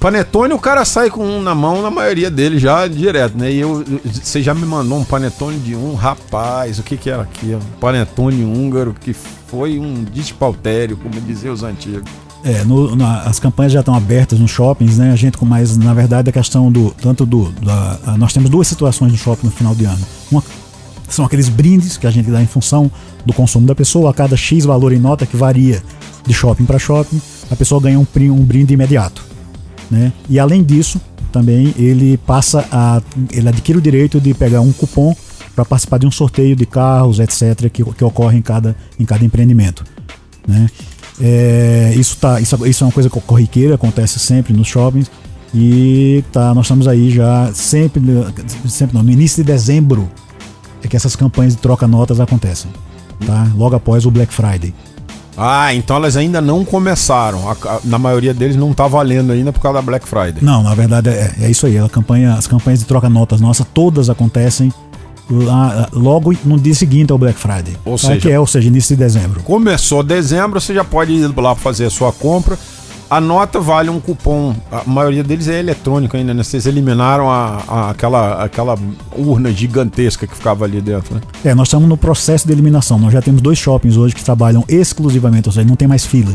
panetone, o cara sai com um na mão, na maioria deles já direto, né? E eu, você já me mandou um panetone de um, rapaz, o que que era aquilo? Panetone húngaro que foi um despautério, como diziam os antigos. É, no- na- as campanhas já estão abertas nos shoppings, né? A gente com mais, na verdade, a questão do tanto do, da, a- nós temos duas situações no shopping no final de ano. Uma são aqueles brindes que a gente dá em função do consumo da pessoa, a cada X valor em nota que varia de shopping para shopping, a pessoa ganha um, um brinde imediato, né? E além disso, também ele passa a ele adquire o direito de pegar um cupom para participar de um sorteio de carros, etc, que, que ocorre em cada em cada empreendimento, né? É, isso, tá, isso, isso é uma coisa co- corriqueira, acontece sempre nos shoppings. E tá, nós estamos aí já sempre, sempre não, no início de dezembro é que essas campanhas de troca-notas acontecem. Tá? Logo após o Black Friday. Ah, então elas ainda não começaram. A- a- na maioria deles não tá valendo ainda por causa da Black Friday. Não, na verdade é, é isso aí. A campanha, as campanhas de troca-notas nossas todas acontecem lá, logo no dia seguinte ao Black Friday. Ou tá? seja- que é, ou seja, início de dezembro. Começou dezembro, você já pode ir lá fazer a sua compra. A nota vale um cupom. A maioria deles é eletrônico ainda, né? Vocês eliminaram a, a- aquela, aquela urna gigantesca que ficava ali dentro, né? É, nós estamos no processo de eliminação. Nós já temos dois shoppings hoje que trabalham exclusivamente, ou seja, não tem mais fila.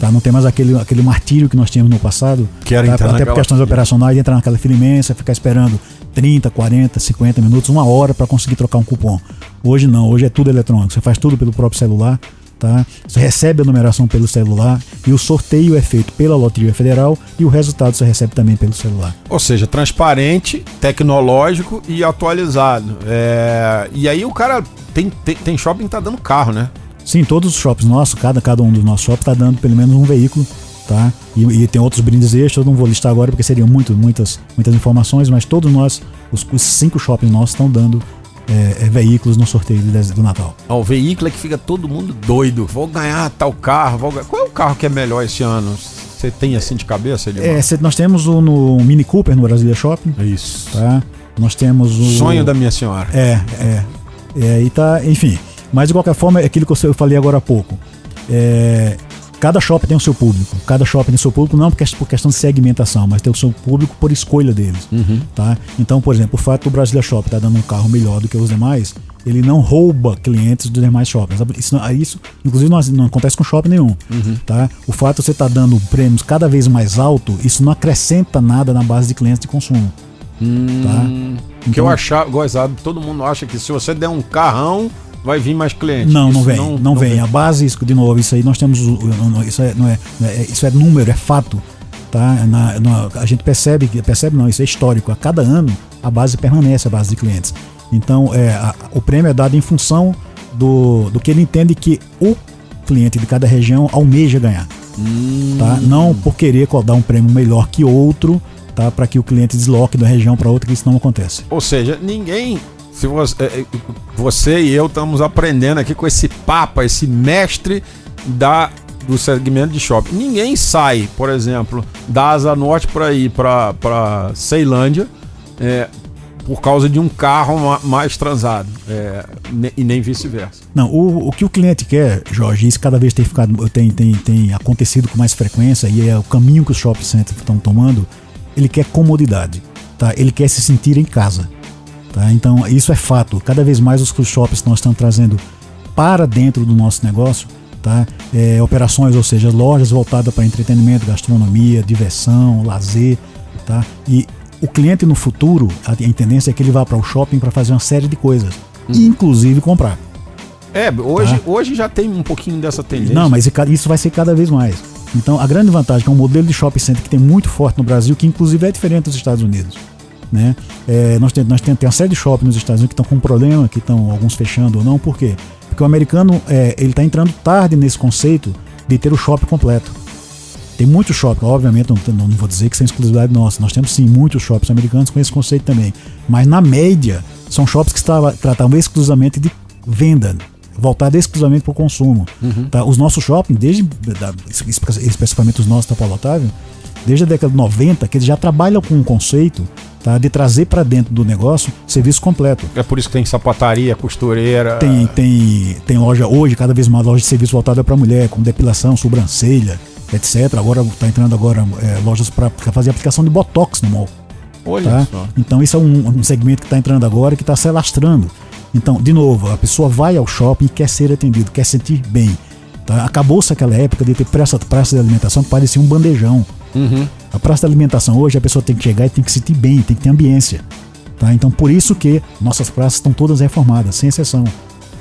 Tá? Não tem mais aquele, aquele martírio que nós tínhamos no passado. Que era tá? entrar Até naquela por questões operacionais, entrar naquela fila imensa, ficar esperando 30, 40, 50 minutos, uma hora para conseguir trocar um cupom. Hoje não, hoje é tudo eletrônico. Você faz tudo pelo próprio celular. Tá? Você recebe a numeração pelo celular e o sorteio é feito pela Loteria Federal e o resultado você recebe também pelo celular. Ou seja, transparente, tecnológico e atualizado. É, E aí o cara tem, tem, tem shopping que tá dando carro, né? Sim, todos os shops nossos, cada, cada um dos nossos shops está dando pelo menos um veículo, tá? E, e tem outros brindes extras, eu não vou listar agora porque seriam muito, muitas, muitas informações, mas todos nós, os, os cinco shoppings nossos estão dando é, é, veículos no sorteio do Natal. Ó, O veículo é que fica todo mundo doido. Vou ganhar tal carro. Vou. Qual é o carro que é melhor esse ano? Você tem assim de cabeça, Edmar? É, cê- nós temos o no Mini Cooper no Brasília Shopping, Isso. tá? Nós temos o. Sonho da minha senhora. É, é. é e tá, enfim. Mas de qualquer forma, é aquilo que eu falei agora há pouco. É, cada shopping tem o seu público. Cada shopping tem o seu público, não por ques- por questão de segmentação, mas tem o seu público por escolha deles. Tá? Então, por exemplo, o fato do Brasília Shopping estar dando um carro melhor do que os demais, ele não rouba clientes dos demais shoppings. Isso, isso inclusive, não, não acontece com shopping nenhum. Uhum. Tá? O fato de você estar tá dando prêmios cada vez mais alto, isso não acrescenta nada na base de clientes de consumo. Hum, tá? Então, que eu achava, gozado, todo mundo acha que se você der um carrão, vai vir mais clientes. Não, não vem, não, não, não vem. vem. A base, de novo, isso aí nós temos. Isso é, não é, é, isso é número, é fato. Tá? Na, na, a gente percebe, percebe não, isso é histórico. A cada ano a base permanece, a base de clientes. Então, é, a, o prêmio é dado em função do, do que ele entende que o cliente de cada região almeja ganhar. Hum. Tá? Não por querer dar um prêmio melhor que outro, tá? para que o cliente desloque da região para outra, que isso não acontece. Ou seja, ninguém. Se você, é, é, você e eu estamos aprendendo aqui com esse papa, esse mestre da do segmento de shopping. Ninguém sai, por exemplo, da Asa Norte para ir para Ceilândia é, por causa de um carro mais transado é, e nem vice-versa. Não, o, o que o cliente quer, Jorge, isso cada vez tem ficado tem, tem, tem acontecido com mais frequência e é o caminho que os shopping centers estão tomando. Ele quer comodidade, tá? Ele quer se sentir em casa, tá? Então isso é fato. Cada vez mais os shoppings nós estamos trazendo para dentro do nosso negócio tá? É, operações, ou seja, lojas voltadas para entretenimento, gastronomia, diversão, lazer, tá? E o cliente no futuro, a, tendência é que ele vá para o shopping para fazer uma série de coisas, hum. inclusive comprar. É, hoje, tá? hoje já tem um pouquinho dessa tendência. Não, mas isso vai ser cada vez mais. Então, a grande vantagem é que é um modelo de shopping center que tem muito forte no Brasil, que inclusive é diferente dos Estados Unidos. Né? É, nós temos nós tem, tem uma série de shoppings nos Estados Unidos que estão com problema, que estão alguns fechando ou não, por quê? Porque o americano é, ele está entrando tarde nesse conceito de ter o shopping completo. Tem muitos shoppings, obviamente, não, não, vou dizer que são exclusividade nossa. Nós temos sim muitos shoppings americanos com esse conceito também. Mas na média, são shoppings que estava, tratavam exclusivamente de venda, voltado exclusivamente para o consumo. Uhum. Tá? Os nossos shoppings, desde da, especificamente os nossos da Paulo Otávio, desde a década de 90, que eles já trabalham com um conceito tá? de trazer para dentro do negócio serviço completo. É por isso que tem sapataria, costureira. Tem, tem, tem loja hoje, cada vez mais loja de serviço voltada para mulher, com depilação, sobrancelha, etc. Agora está entrando agora é, lojas para fazer aplicação de botox no mall. Olha tá? só. Então isso é um, um segmento que está entrando agora que está se alastrando. Então, de novo, a pessoa vai ao shopping e quer ser atendido, quer sentir bem. Tá? Acabou-se aquela época de ter praça, praça de alimentação que parecia um bandejão. Uhum. A praça da alimentação hoje a pessoa tem que chegar e tem que se sentir bem, tem que ter ambiência. Tá? Então por isso que nossas praças estão todas reformadas, sem exceção.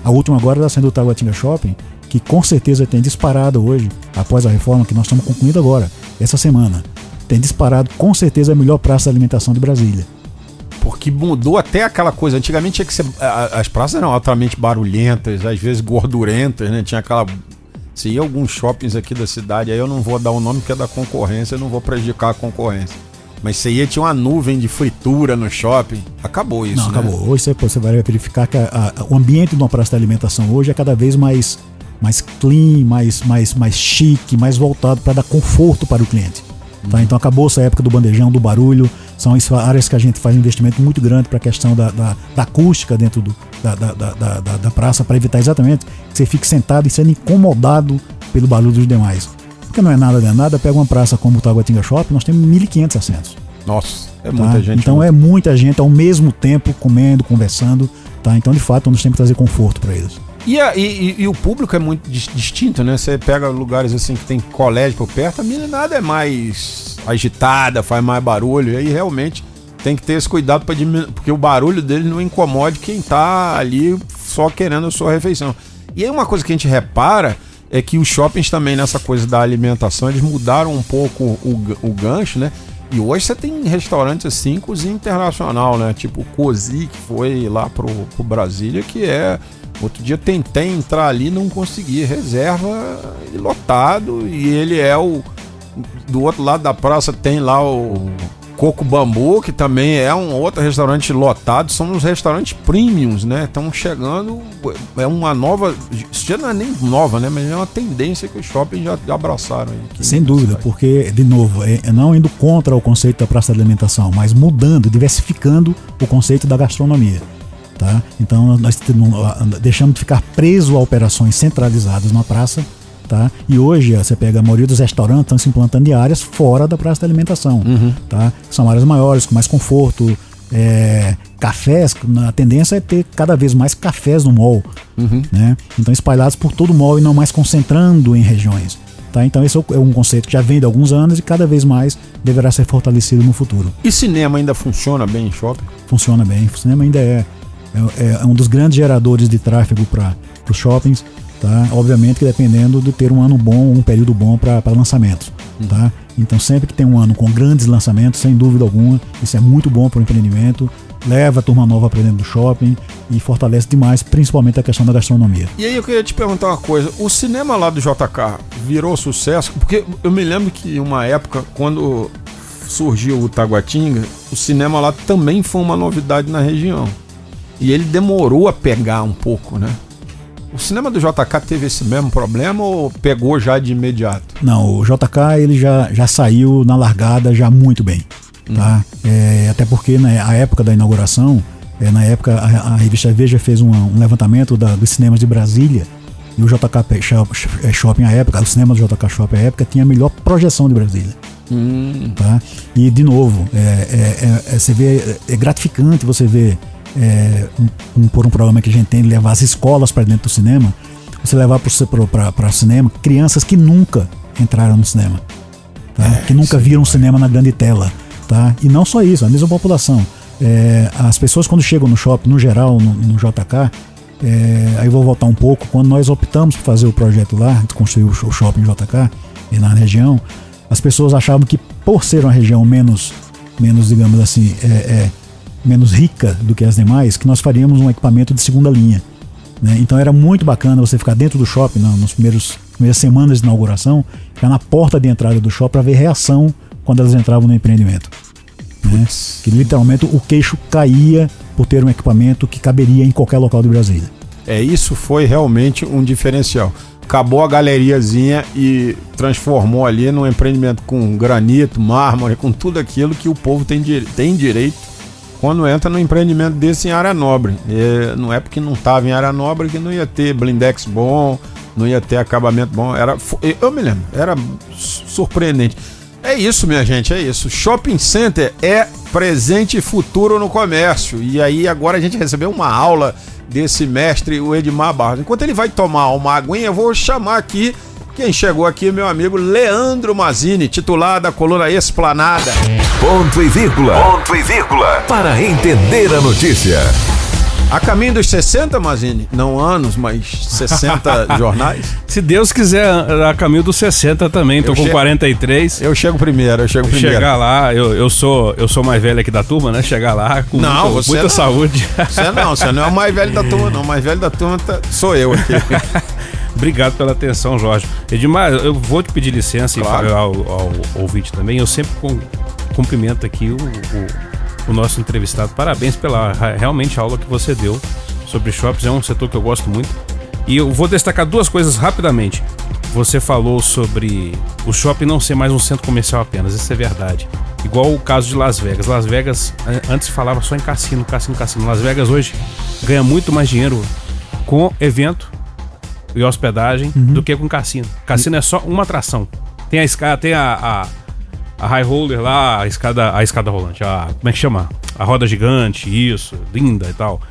A última agora está sendo o Taguatinga Shopping, que com certeza tem disparado hoje, após a reforma que nós estamos concluindo agora, essa semana. Tem disparado com certeza a melhor praça de alimentação de Brasília. Porque mudou até aquela coisa. Antigamente tinha que ser. As praças eram altamente barulhentas, às vezes gordurentas, né? Tinha aquela se ir alguns shoppings aqui da cidade, aí eu não vou dar o nome porque é da concorrência, eu não vou prejudicar a concorrência. Mas se ia tinha uma nuvem de fritura no shopping, acabou isso. Não, né? acabou. Hoje você, você vai verificar que a, a, o ambiente de uma praça de alimentação hoje é cada vez mais, mais clean, mais, mais, mais chique, mais voltado para dar conforto para o cliente. Tá? Então acabou essa época do bandejão, do barulho. São áreas que a gente faz um investimento muito grande para a questão da, da, da, acústica dentro do, da, da, da, da praça, para evitar exatamente que você fique sentado e sendo incomodado pelo barulho dos demais. Porque não é nada de nada, pega uma praça como o Taguatinga Shopping, nós temos 1.500 assentos. Nossa, é muita tá? gente. Então muito... é muita gente ao mesmo tempo comendo, conversando. Tá? Então, de fato, nós temos que trazer conforto para eles. E, a, e, e, o público é muito distinto, né? Você pega lugares assim que tem colégio por perto, a meninada é mais agitada, faz mais barulho, e aí realmente tem que ter esse cuidado para diminuir, porque o barulho dele não incomode quem tá ali só querendo a sua refeição. E aí uma coisa que a gente repara é que os shoppings também nessa coisa da alimentação, eles mudaram um pouco o, o gancho, né? E hoje você tem restaurantes assim, cozinha internacional, né? Tipo o Cozi, que foi lá pro, pro Brasília, que é Outro dia tentei entrar ali, não consegui. Reserva lotado e ele é o. Do outro lado da praça tem lá o Coco Bambu, que também é um outro restaurante lotado. São os restaurantes premiums, né? Estão chegando. É uma nova. Isso já não é nem nova, né? Mas é uma tendência que os shoppings já abraçaram. Aqui Sem dúvida, cidade. porque, de novo, é, é não indo contra o conceito da praça de alimentação, mas mudando, diversificando o conceito da gastronomia. Tá? Então nós deixamos de ficar preso a operações centralizadas na praça. Tá? E hoje você pega a maioria dos restaurantes estão se implantando em áreas fora da praça de alimentação. Uhum. Tá? São áreas maiores, com mais conforto, é, cafés, a tendência é ter cada vez mais cafés no mall, né? Então espalhados por todo o mall e não mais concentrando em regiões. Tá? Então esse é um conceito que já vem de alguns anos e cada vez mais deverá ser fortalecido no futuro. E cinema ainda funciona bem em shopping? Funciona bem. O cinema ainda é, é, é um dos grandes geradores de tráfego para os shoppings. Tá? Obviamente que dependendo de ter um ano bom, um período bom para lançamentos. Tá? Então sempre que tem um ano com grandes lançamentos, sem dúvida alguma, isso é muito bom para o empreendimento, leva a turma nova para dentro do shopping e fortalece demais, principalmente a questão da gastronomia. E aí eu queria te perguntar uma coisa, o cinema lá do JK virou sucesso? Porque eu me lembro que uma época, quando surgiu o Taguatinga, o cinema lá também foi uma novidade na região. E ele demorou a pegar um pouco, né? O cinema do JK teve esse mesmo problema ou pegou já de imediato? Não, o JK ele já, já saiu na largada já muito bem. Tá? É, até porque na a época da inauguração, é, na época a, a revista Veja fez uma- um levantamento da- dos cinemas de Brasília e o JK é, Shopping à época, o cinema do JK Shopping à época tinha a melhor projeção de Brasília. Tá? E de novo, é, é- é- é- você vê, é gratificante você ver é, um, um- por um programa que a gente tem de levar as escolas para dentro do cinema, você levar para o cinema crianças que nunca entraram no cinema tá? que nunca viram cinema na grande tela. Tá? E não só isso, a mesma população. É, as pessoas quando chegam no shopping, no geral, no, no JK, é, aí vou voltar um pouco, quando nós optamos por fazer o projeto lá, de construir o, o shopping JK e na região, as pessoas achavam que por ser uma região menos, menos digamos assim, é, é, menos rica do que as demais, que nós faríamos um equipamento de segunda linha. né? Então era muito bacana você ficar dentro do shopping na- nos primeiros primeiras semanas de inauguração, já na porta de entrada do shopping para ver reação quando elas entravam no empreendimento. né? Que literalmente o queixo caía por ter um equipamento que caberia em qualquer local de Brasília. É, isso foi realmente um diferencial. Acabou a galeriazinha e transformou ali num empreendimento com granito, mármore, com tudo aquilo que o povo tem, tem direito quando entra num empreendimento desse em área nobre. É, não é porque não estava em área nobre que não ia ter blindex bom, não ia ter acabamento bom. Era, eu me lembro, era su- surpreendente. É isso, minha gente, é isso. Shopping Center é presente e futuro no comércio. E aí agora a gente recebeu uma aula desse mestre, o Edmar Barros. Enquanto ele vai tomar uma aguinha, eu vou chamar aqui quem chegou aqui, meu amigo Leandro Mazini, titular da coluna Esplanada. Ponto e vírgula. Ponto e vírgula. Para entender a notícia. A caminho dos 60, Mazini, não anos, mas 60 *laughs* jornais. Se Deus quiser, a caminho dos 60 também. Tô Eu com che- 43. Eu chego primeiro, eu chego primeiro. Chegar lá, eu, eu sou eu sou mais velho aqui da turma, né? Chegar lá com Não, muita, muita não. saúde. Você não, você não é o mais velho da turma, não. O mais velho da turma tá- sou eu aqui. *laughs* Obrigado pela atenção, Jorge. Edmar, eu vou te pedir licença Claro. e ao, ao ouvinte também. Eu sempre com- cumprimento aqui o, o- o nosso entrevistado. Parabéns pela realmente aula que você deu sobre shoppings. É um setor que eu gosto muito. E eu vou destacar duas coisas rapidamente. Você falou sobre o shopping não ser mais um centro comercial apenas, isso é verdade. Igual o caso de Las Vegas. Las Vegas an- antes falava só em cassino, cassino, cassino. Las Vegas hoje ganha muito mais dinheiro com evento e hospedagem do que com cassino. Cassino é só uma atração. Tem a escada, tem a, a, a high roller lá, a escada, a escada rolante, a, como é que chama? A roda gigante, isso, linda e tal.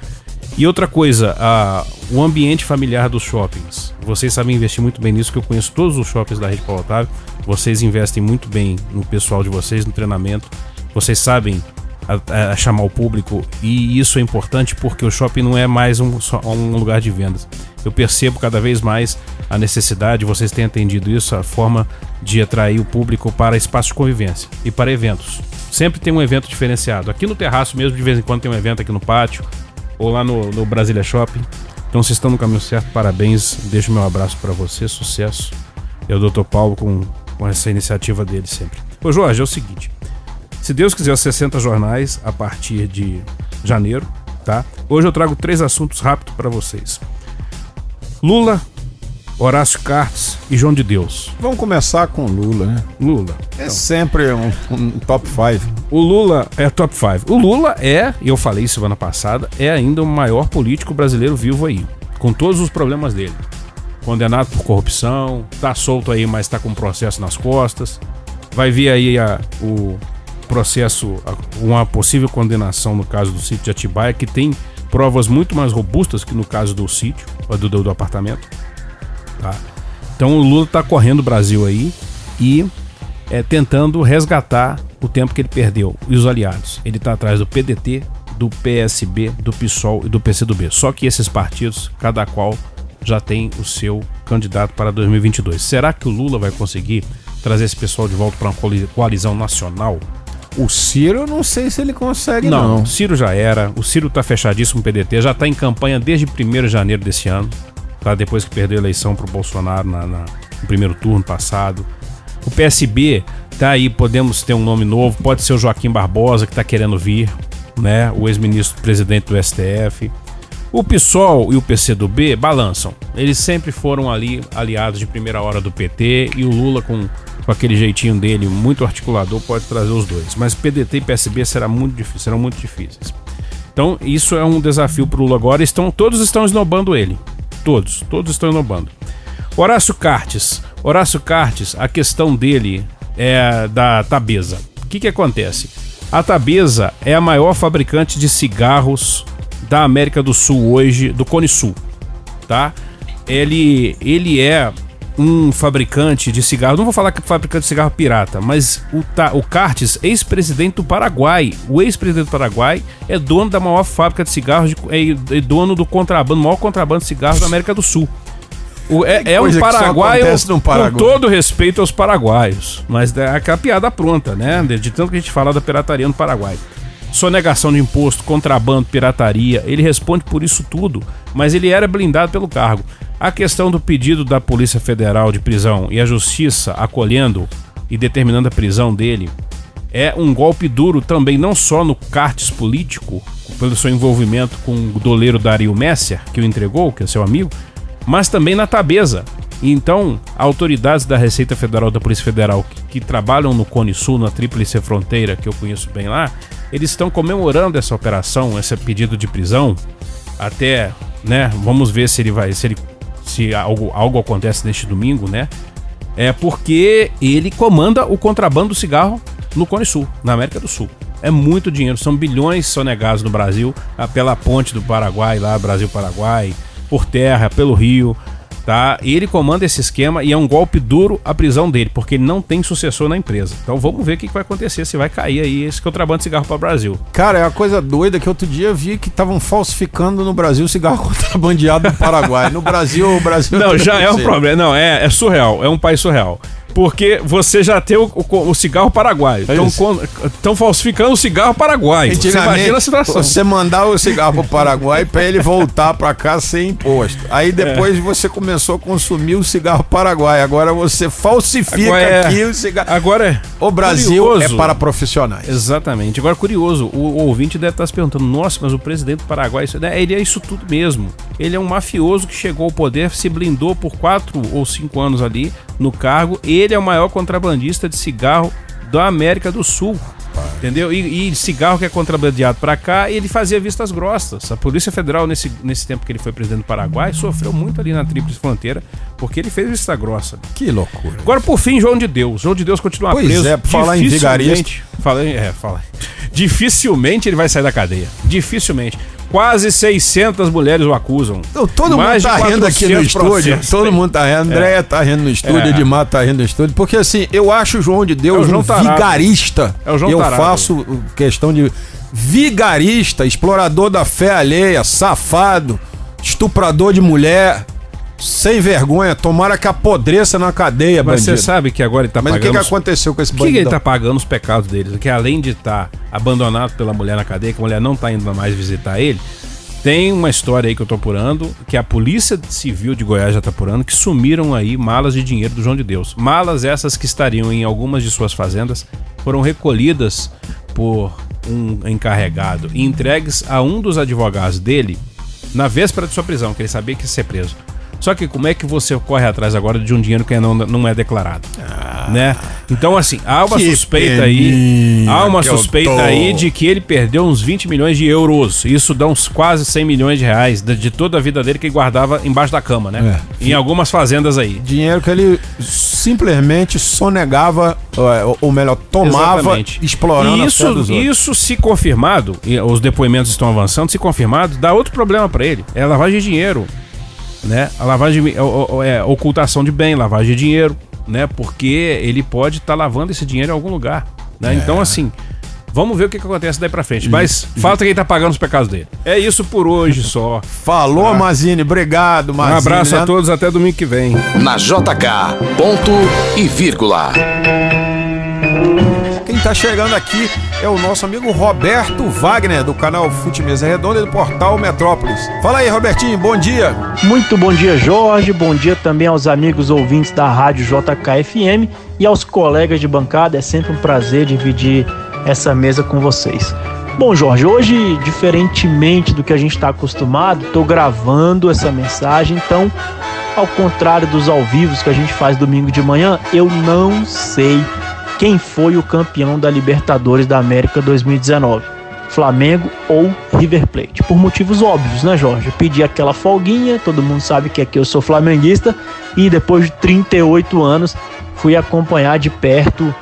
E outra coisa, a, o ambiente familiar dos shoppings. Vocês sabem investir muito bem nisso, que eu conheço todos os shoppings da rede Paulo Otávio. Vocês investem muito bem no pessoal de vocês, no treinamento. Vocês sabem a- a chamar o público e isso é importante porque o shopping não é mais um, só um lugar de vendas. Eu percebo cada vez mais a necessidade, vocês têm atendido isso, a forma de atrair o público para espaços de convivência e para eventos. Sempre tem um evento diferenciado. Aqui no terraço mesmo, de vez em quando tem um evento aqui no pátio ou lá no, no Brasília Shopping. Então vocês estão no caminho certo, parabéns. Deixo meu abraço para você, sucesso. E o Dr. Paulo com, com essa iniciativa dele sempre. Ô Jorge, é o seguinte. Se Deus quiser, os 60 jornais a partir de janeiro, tá? Hoje eu trago três assuntos rápidos para vocês. Lula, Horácio Cartes e João de Deus. Vamos começar com o Lula, né? Lula. É sempre um, um top 5. O Lula é top 5. O Lula é, e eu falei isso semana passada, é ainda o maior político brasileiro vivo aí. Com todos os problemas dele. Condenado por corrupção, tá solto aí, mas tá com um processo nas costas. Vai vir aí a- o, processo, uma possível condenação no caso do sítio de Atibaia, que tem provas muito mais robustas que no caso do sítio, do, do, do apartamento. Tá? Então o Lula está correndo o Brasil aí e é, tentando resgatar o tempo que ele perdeu e os aliados. Ele está atrás do PDT, do PSB, do PSOL e do PCdoB. Só que esses partidos, cada qual já tem o seu candidato para 2022. Será que o Lula vai conseguir trazer esse pessoal de volta para uma coalizão nacional? O Ciro, eu não sei se ele consegue, não. Não, Ciro já era. O Ciro tá fechadíssimo PDT, já tá em campanha desde 1 de janeiro desse ano, tá? Depois que perdeu a eleição pro Bolsonaro na, na, no primeiro turno passado. O PSB tá aí, podemos ter um nome novo, pode ser o Joaquim Barbosa, que tá querendo vir, né? O ex-ministro presidente do STF. O PSOL e o PCdoB balançam. Eles sempre foram ali aliados de primeira hora do PT e o Lula com, com aquele jeitinho dele muito articulador pode trazer os dois. Mas PDT e PSB será muito difícil, serão muito difíceis. Então isso é um desafio para o Lula agora. Estão todos estão esnobando ele, todos, todos estão esnobando. Horácio Cartes, Horácio Cartes, a questão dele é da Tabeza. O que que acontece? A Tabeza é a maior fabricante de cigarros da América do Sul hoje, do Cone Sul, tá? Ele, ele é um fabricante de cigarro, não vou falar que é fabricante de cigarro pirata, mas o, o Cartes, ex-presidente do Paraguai, o ex-presidente do Paraguai é dono da maior fábrica de cigarros, é, é dono do contrabando, maior contrabando de cigarros da América do Sul. O, é, é um paraguaio com todo respeito aos paraguaios, mas é aquela piada pronta, né? De tanto que a gente fala da pirataria no Paraguai sonegação de imposto, contrabando, pirataria. Ele responde por isso tudo, mas ele era blindado pelo cargo. A questão do pedido da Polícia Federal de prisão e a Justiça acolhendo e determinando a prisão dele é um golpe duro também, não só no cartes político, pelo seu envolvimento com o doleiro Dario Messer, que o entregou, que é seu amigo, mas também na tabeza. Então, autoridades da Receita Federal, da Polícia Federal, que, que trabalham no Cone Sul, na Tríplice Fronteira, que eu conheço bem lá, eles estão comemorando essa operação, esse pedido de prisão, até, né? Vamos ver se ele vai, se ele, se algo, algo acontece neste domingo, né? É porque ele comanda o contrabando do cigarro no Cone Sul, na América do Sul. É muito dinheiro, são bilhões sonegados no Brasil, pela ponte do Paraguai, lá Brasil-Paraguai, por terra, pelo rio tá? Ele comanda esse esquema e é um golpe duro a prisão dele, porque ele não tem sucessor na empresa. Então vamos ver o que vai acontecer, se vai cair aí esse contrabando de cigarro para o Brasil. Cara, é uma coisa doida que outro dia vi que estavam falsificando no Brasil cigarro *laughs* contrabandeado no Paraguai. No Brasil, o Brasil. Não, já é um problema. Não, é, é surreal. É um país surreal porque você já tem o, o, o cigarro paraguaio. Estão falsificando o cigarro paraguaio. Você imagina a situação. Você mandar o cigarro pro Paraguai para ele voltar para cá sem imposto. Aí depois é. você começou a consumir o cigarro paraguaio. Agora você falsifica agora é, aqui o cigarro. Agora é. O Brasil curioso. é para profissionais. Exatamente. Agora, curioso, o, o, ouvinte deve estar se perguntando: nossa, mas o presidente do Paraguai, isso, né, ele é isso tudo mesmo. Ele é um mafioso que chegou ao poder, se blindou por quatro ou cinco anos ali no cargo. Ele é o maior contrabandista de cigarro da América do Sul. Entendeu? E, e, cigarro que é contrabandeado para cá, ele fazia vistas grossas. A Polícia Federal, nesse, nesse tempo que ele foi presidente do Paraguai, sofreu muito ali na Tríplice Fronteira, porque ele fez vista grossa. Que loucura. Agora, por fim, João de Deus. João de Deus continua pois preso. é, falar em vigarista. Fala, é, fala. *laughs* Dificilmente ele vai sair da cadeia. Dificilmente. Quase 600 mulheres o acusam. Então, todo Mais mundo tá rindo aqui no estúdio. Todo mundo tá rindo. Andréia é. tá rindo no estúdio, é. Edmar tá rindo no estúdio. Porque assim, eu acho o João de Deus é João um tarado. vigarista. É o João Eu tarado. faço questão de vigarista, explorador da fé alheia, safado, estuprador de mulher. Sem vergonha, tomara que apodreça na cadeia, Mas bandido. você sabe que agora ele tá Mas pagando... Mas o que, que aconteceu com esse bandido? O que, ele tá pagando os pecados dele? Que além de estar tá abandonado pela mulher na cadeia, que a mulher não tá indo mais visitar ele, tem uma história aí que eu tô apurando, que a Polícia Civil de Goiás já tá apurando, que sumiram aí malas de dinheiro do João de Deus. Malas essas que estariam em algumas de suas fazendas, foram recolhidas por um encarregado e entregues a um dos advogados dele na véspera de sua prisão, que ele sabia que ia ser preso. Só que como é que você corre atrás agora de um dinheiro que não, não é declarado? Ah né? Então, assim, há uma suspeita aí. Há uma suspeita aí de que ele perdeu uns 20 milhões de euros. Isso dá uns quase 100 milhões de reais de, de toda a vida dele que ele guardava embaixo da cama, né? Em algumas fazendas aí. Dinheiro que ele simplesmente sonegava, é, ou- melhor, tomava, Exatamente. explorando E isso, isso se confirmado, e os depoimentos estão avançando, se confirmado, dá outro problema pra ele. É lavagem de dinheiro. Né? A lavagem de, é, é, ocultação de bem, lavagem de dinheiro, né? Porque ele pode estar lavando esse dinheiro em algum lugar. Né? Então, assim, vamos ver o que, que acontece daí pra frente. Mas falta quem tá pagando os pecados dele. É isso por hoje *laughs* só. Falou, Mazini. Obrigado, Um Mazini. abraço a né? todos, até domingo que vem. Na JK, ponto e vírgula. Quem tá chegando aqui é o nosso amigo Roberto Wagner, do canal Fute Mesa Redonda e do portal Metrópolis. Fala aí, Robertinho, bom dia. Muito bom dia, Jorge. Bom dia também aos amigos ouvintes da Rádio JKFM e aos colegas de bancada. É sempre um prazer dividir essa mesa com vocês. Bom, Jorge, hoje, diferentemente do que a gente está acostumado, estou gravando essa mensagem, então, ao contrário dos ao vivos que a gente faz domingo de manhã, eu não sei quem foi o campeão da Libertadores da América 2019. Flamengo ou River Plate. Por motivos óbvios, né, Jorge? Pedi aquela folguinha, todo mundo sabe que aqui eu sou flamenguista, e depois de 38 anos fui acompanhar de perto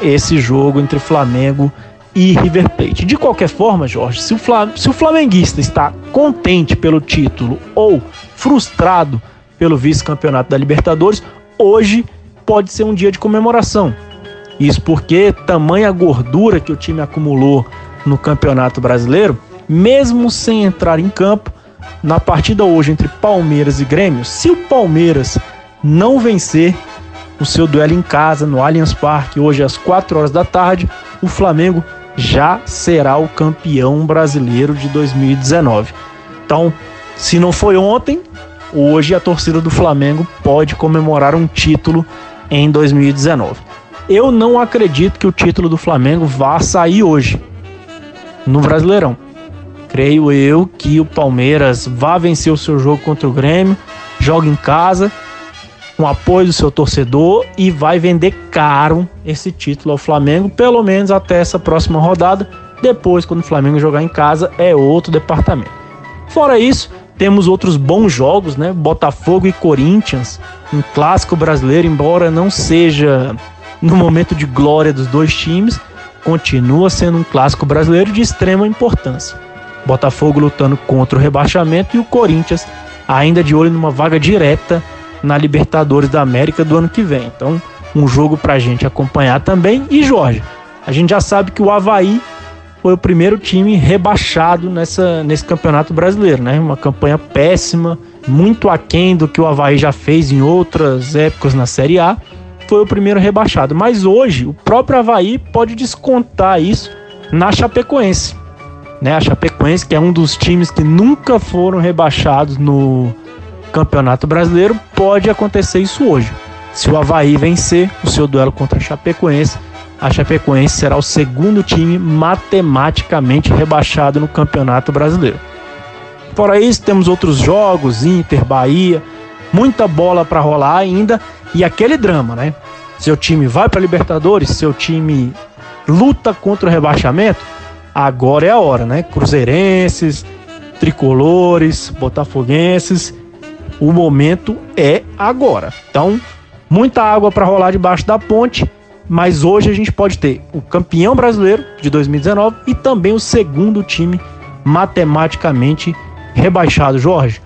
esse jogo entre Flamengo e River Plate. De qualquer forma, Jorge, se o, Flam se o flamenguista está contente pelo título ou frustrado pelo vice-campeonato da Libertadores, hoje pode ser um dia de comemoração. Isso porque tamanha gordura que o time acumulou no Campeonato Brasileiro, mesmo sem entrar em campo, na partida hoje entre Palmeiras e Grêmio, se o Palmeiras não vencer o seu duelo em casa no Allianz Parque hoje às 4 horas da tarde, o Flamengo já será o campeão brasileiro de 2019. Então, se não foi ontem, hoje a torcida do Flamengo pode comemorar um título em 2019. Eu não acredito que o título do Flamengo vá sair hoje no Brasileirão. Creio eu que o Palmeiras vá vencer o seu jogo contra o Grêmio, joga em casa, com apoio do seu torcedor e vai vender caro esse título ao Flamengo, pelo menos até essa próxima rodada. Depois, quando o Flamengo jogar em casa, é outro departamento. Fora isso, temos outros bons jogos, né? Botafogo e Corinthians, um clássico brasileiro, embora não seja no momento de glória dos dois times, continua sendo um clássico brasileiro de extrema importância. Botafogo lutando contra o rebaixamento e o Corinthians ainda de olho numa vaga direta na Libertadores da América do ano que vem. Então, um jogo pra gente acompanhar também. E Jorge, a gente já sabe que o Havaí foi o primeiro time rebaixado nessa, nesse campeonato brasileiro, né? Uma campanha péssima, muito aquém do que o Havaí já fez em outras épocas na Série A. Foi o primeiro rebaixado. Mas hoje, o próprio Havaí pode descontar isso na Chapecoense. Né? A Chapecoense, que é um dos times que nunca foram rebaixados no Campeonato Brasileiro, pode acontecer isso hoje. Se o Havaí vencer o seu duelo contra a Chapecoense, a Chapecoense será o segundo time matematicamente rebaixado no Campeonato Brasileiro. Fora isso, temos outros jogos, Inter, Bahia, muita bola para rolar ainda e aquele drama, né? Seu time vai para Libertadores, seu time luta contra o rebaixamento, agora é a hora, né? Cruzeirenses, tricolores, botafoguenses, o momento é agora. Então, muita água para rolar debaixo da ponte, mas hoje a gente pode ter o campeão brasileiro de 2019 e também o segundo time matematicamente rebaixado. Jorge,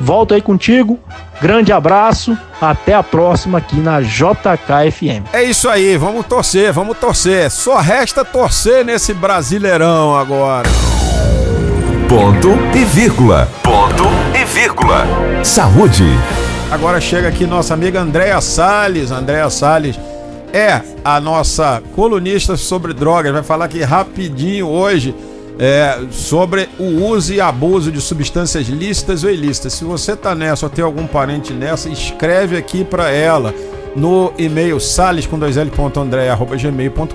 volto aí contigo. Grande abraço, até a próxima aqui na JKFM. É isso aí, vamos torcer, vamos torcer. Só resta torcer nesse Brasileirão agora. Ponto e vírgula. Ponto e vírgula. Saúde. Agora chega aqui nossa amiga Andréa Salles. Andréa Salles é a nossa colunista sobre drogas. Vai falar aqui rapidinho hoje é, sobre o uso e abuso de substâncias lícitas ou ilícitas. Se você tá nessa ou tem algum parente nessa, escreve aqui para ela no e-mail sales com dois L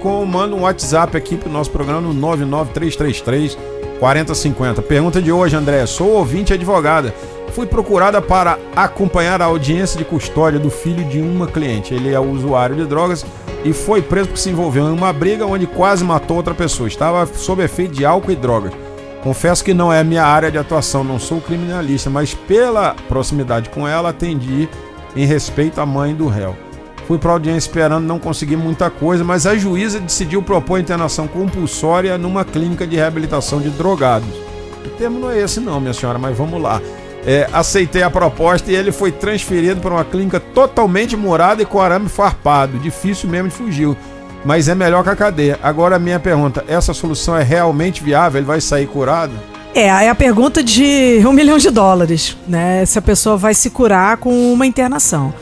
ou manda um WhatsApp aqui pro nosso programa no 99333 4050. Pergunta de hoje, André. Sou ouvinte e advogada. Fui procurada para acompanhar a audiência de custódia do filho de uma cliente. Ele é usuário de drogas e foi preso porque se envolveu em uma briga onde quase matou outra pessoa. Estava sob efeito de álcool e drogas. Confesso que não é minha área de atuação, não sou criminalista, mas pela proximidade com ela atendi em respeito à mãe do réu. Fui para audiência esperando não conseguir muita coisa, mas a juíza decidiu propor internação compulsória numa clínica de reabilitação de drogados. O termo não é esse não, minha senhora, mas vamos lá. É, aceitei a proposta e ele foi transferido para uma clínica totalmente morada e com arame farpado. Difícil mesmo de fugir. Mas é melhor que a cadeia. Agora minha pergunta: essa solução é realmente viável? Ele vai sair curado? É, é a pergunta de um milhão de dólares, né? Se a pessoa vai se curar com uma internação.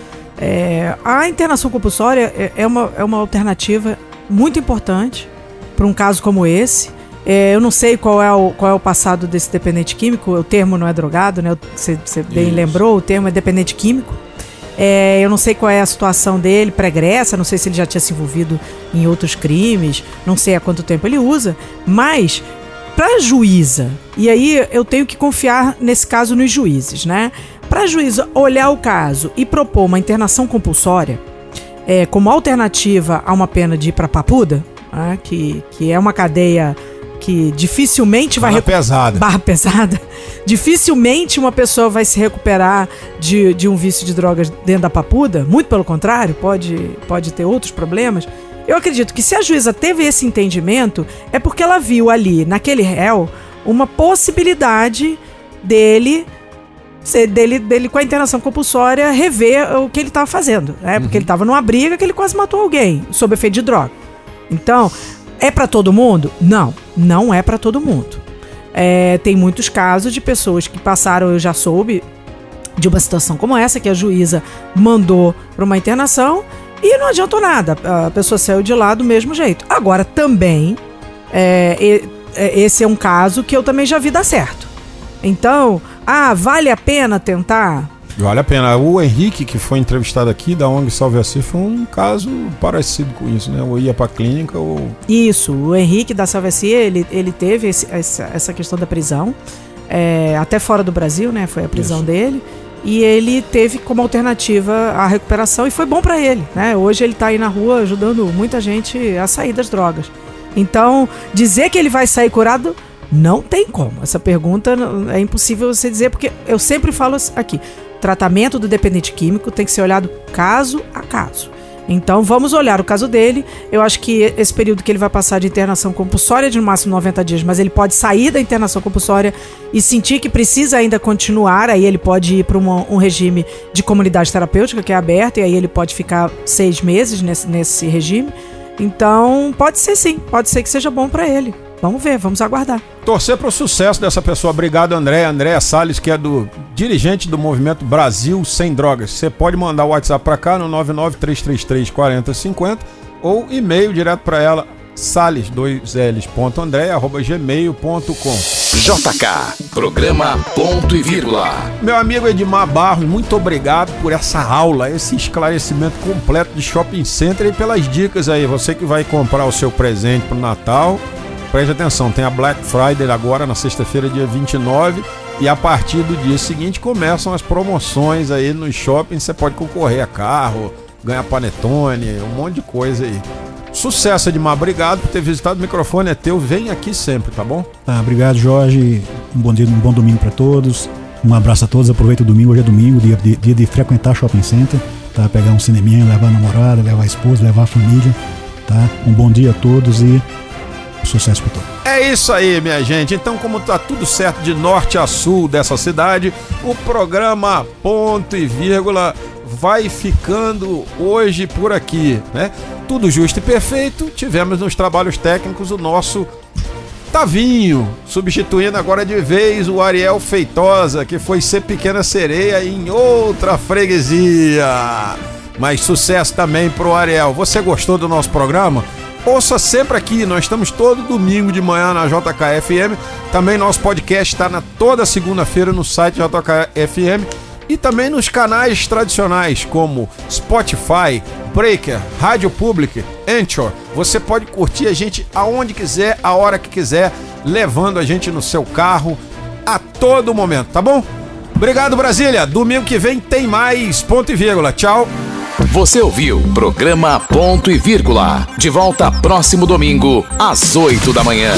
É, a internação compulsória é, é, uma, é uma alternativa muito importante para um caso como esse. É, eu não sei qual é, o, qual é o passado desse dependente químico, o termo não é drogado, né? Você, você bem Isso. lembrou, o termo é dependente químico. É, eu não sei qual é a situação dele pregressa, não sei se ele já tinha se envolvido em outros crimes, não sei há quanto tempo ele usa, mas para juíza, e aí eu tenho que confiar nesse caso nos juízes, né? Para a juíza olhar o caso e propor uma internação compulsória é, como alternativa a uma pena de ir para Papuda, né, que, que é uma cadeia que dificilmente vai. Barra pesada. Barra *laughs* pesada. Dificilmente uma pessoa vai se recuperar de, de um vício de drogas dentro da papuda. Muito pelo contrário, pode, pode ter outros problemas. Eu acredito que se a juíza teve esse entendimento, é porque ela viu ali, naquele réu, uma possibilidade dele dele, dele com a internação compulsória rever o que ele estava fazendo, né? Porque uhum. ele estava numa briga que ele quase matou alguém sob efeito de droga. Então, é para todo mundo? Não, não é para todo mundo. É, tem muitos casos de pessoas que passaram, eu já soube, de uma situação como essa, que a juíza mandou para uma internação e não adiantou nada. A pessoa saiu de lá do mesmo jeito. Agora, também, é, é, esse é um caso que eu também já vi dar certo. Então, ah, vale a pena tentar? Vale a pena. O Henrique, que foi entrevistado aqui da ONG Salve a Si, foi um caso parecido com isso, né? Ou ia pra clínica ou. Isso, o Henrique da Salve a Si, ele, ele teve esse, essa, essa questão da prisão, é, até fora do Brasil, né? Foi a prisão isso. dele. E ele teve como alternativa a recuperação e foi bom para ele, né? Hoje ele tá aí na rua ajudando muita gente a sair das drogas. Então, dizer que ele vai sair curado não tem como. Essa pergunta é impossível você dizer, porque eu sempre falo aqui: tratamento do dependente químico tem que ser olhado caso a caso. Então vamos olhar o caso dele. Eu acho que esse período que ele vai passar de internação compulsória de no máximo 90 dias, mas ele pode sair da internação compulsória e sentir que precisa ainda continuar, aí ele pode ir para um regime de comunidade terapêutica que é aberto, e aí ele pode ficar seis meses nesse, nesse regime. Então pode ser sim, pode ser que seja bom para ele. Vamos ver, vamos aguardar. Torcer para o sucesso dessa pessoa. Obrigado, André. André Salles, que é do dirigente do movimento Brasil Sem Drogas. Você pode mandar o WhatsApp para cá no 993334050 ou e-mail direto para ela sales2ls.andré@gmail.com. JK, programa ponto e vírgula. Meu amigo Edmar Barros, muito obrigado por essa aula, esse esclarecimento completo de shopping center e pelas dicas aí. Você que vai comprar o seu presente para o Natal, Preste atenção, tem a Black Friday agora na sexta-feira, dia 29, e a partir do dia seguinte começam as promoções aí nos shoppings. Você pode concorrer a carro, ganhar panetone, um monte de coisa aí. Sucesso, Edmar. Obrigado por ter visitado. O microfone é teu. Vem aqui sempre, tá bom? Tá, obrigado, Jorge. Um bom dia, um bom domingo para todos. Um abraço a todos. Aproveita o domingo. Hoje é domingo, dia de, dia de frequentar shopping center. Tá? Pegar um cineminha, levar a namorada, levar a esposa, levar a família. Tá? Um bom dia a todos e Sucesso para todos. É isso aí, minha gente. Então, como tá tudo certo de norte a sul dessa cidade, o programa Ponto e Vírgula vai ficando hoje por aqui, né? Tudo justo e perfeito. Tivemos nos trabalhos técnicos o nosso Tavinho, substituindo agora de vez o Ariel Feitosa, que foi ser pequena sereia em outra freguesia. Mas sucesso também pro Ariel. Você gostou do nosso programa? Ouça sempre aqui, nós estamos todo domingo de manhã na JKFM. Também nosso podcast está na toda segunda-feira no site JKFM e também nos canais tradicionais como Spotify, Breaker, Rádio Public, Anchor. Você pode curtir a gente aonde quiser, a hora que quiser. levando a gente no seu carro a todo momento, tá bom? Obrigado, Brasília. Domingo que vem tem mais ponto e vírgula. Tchau. Você ouviu programa Ponto e Vírgula. De volta próximo domingo, às 8 da manhã.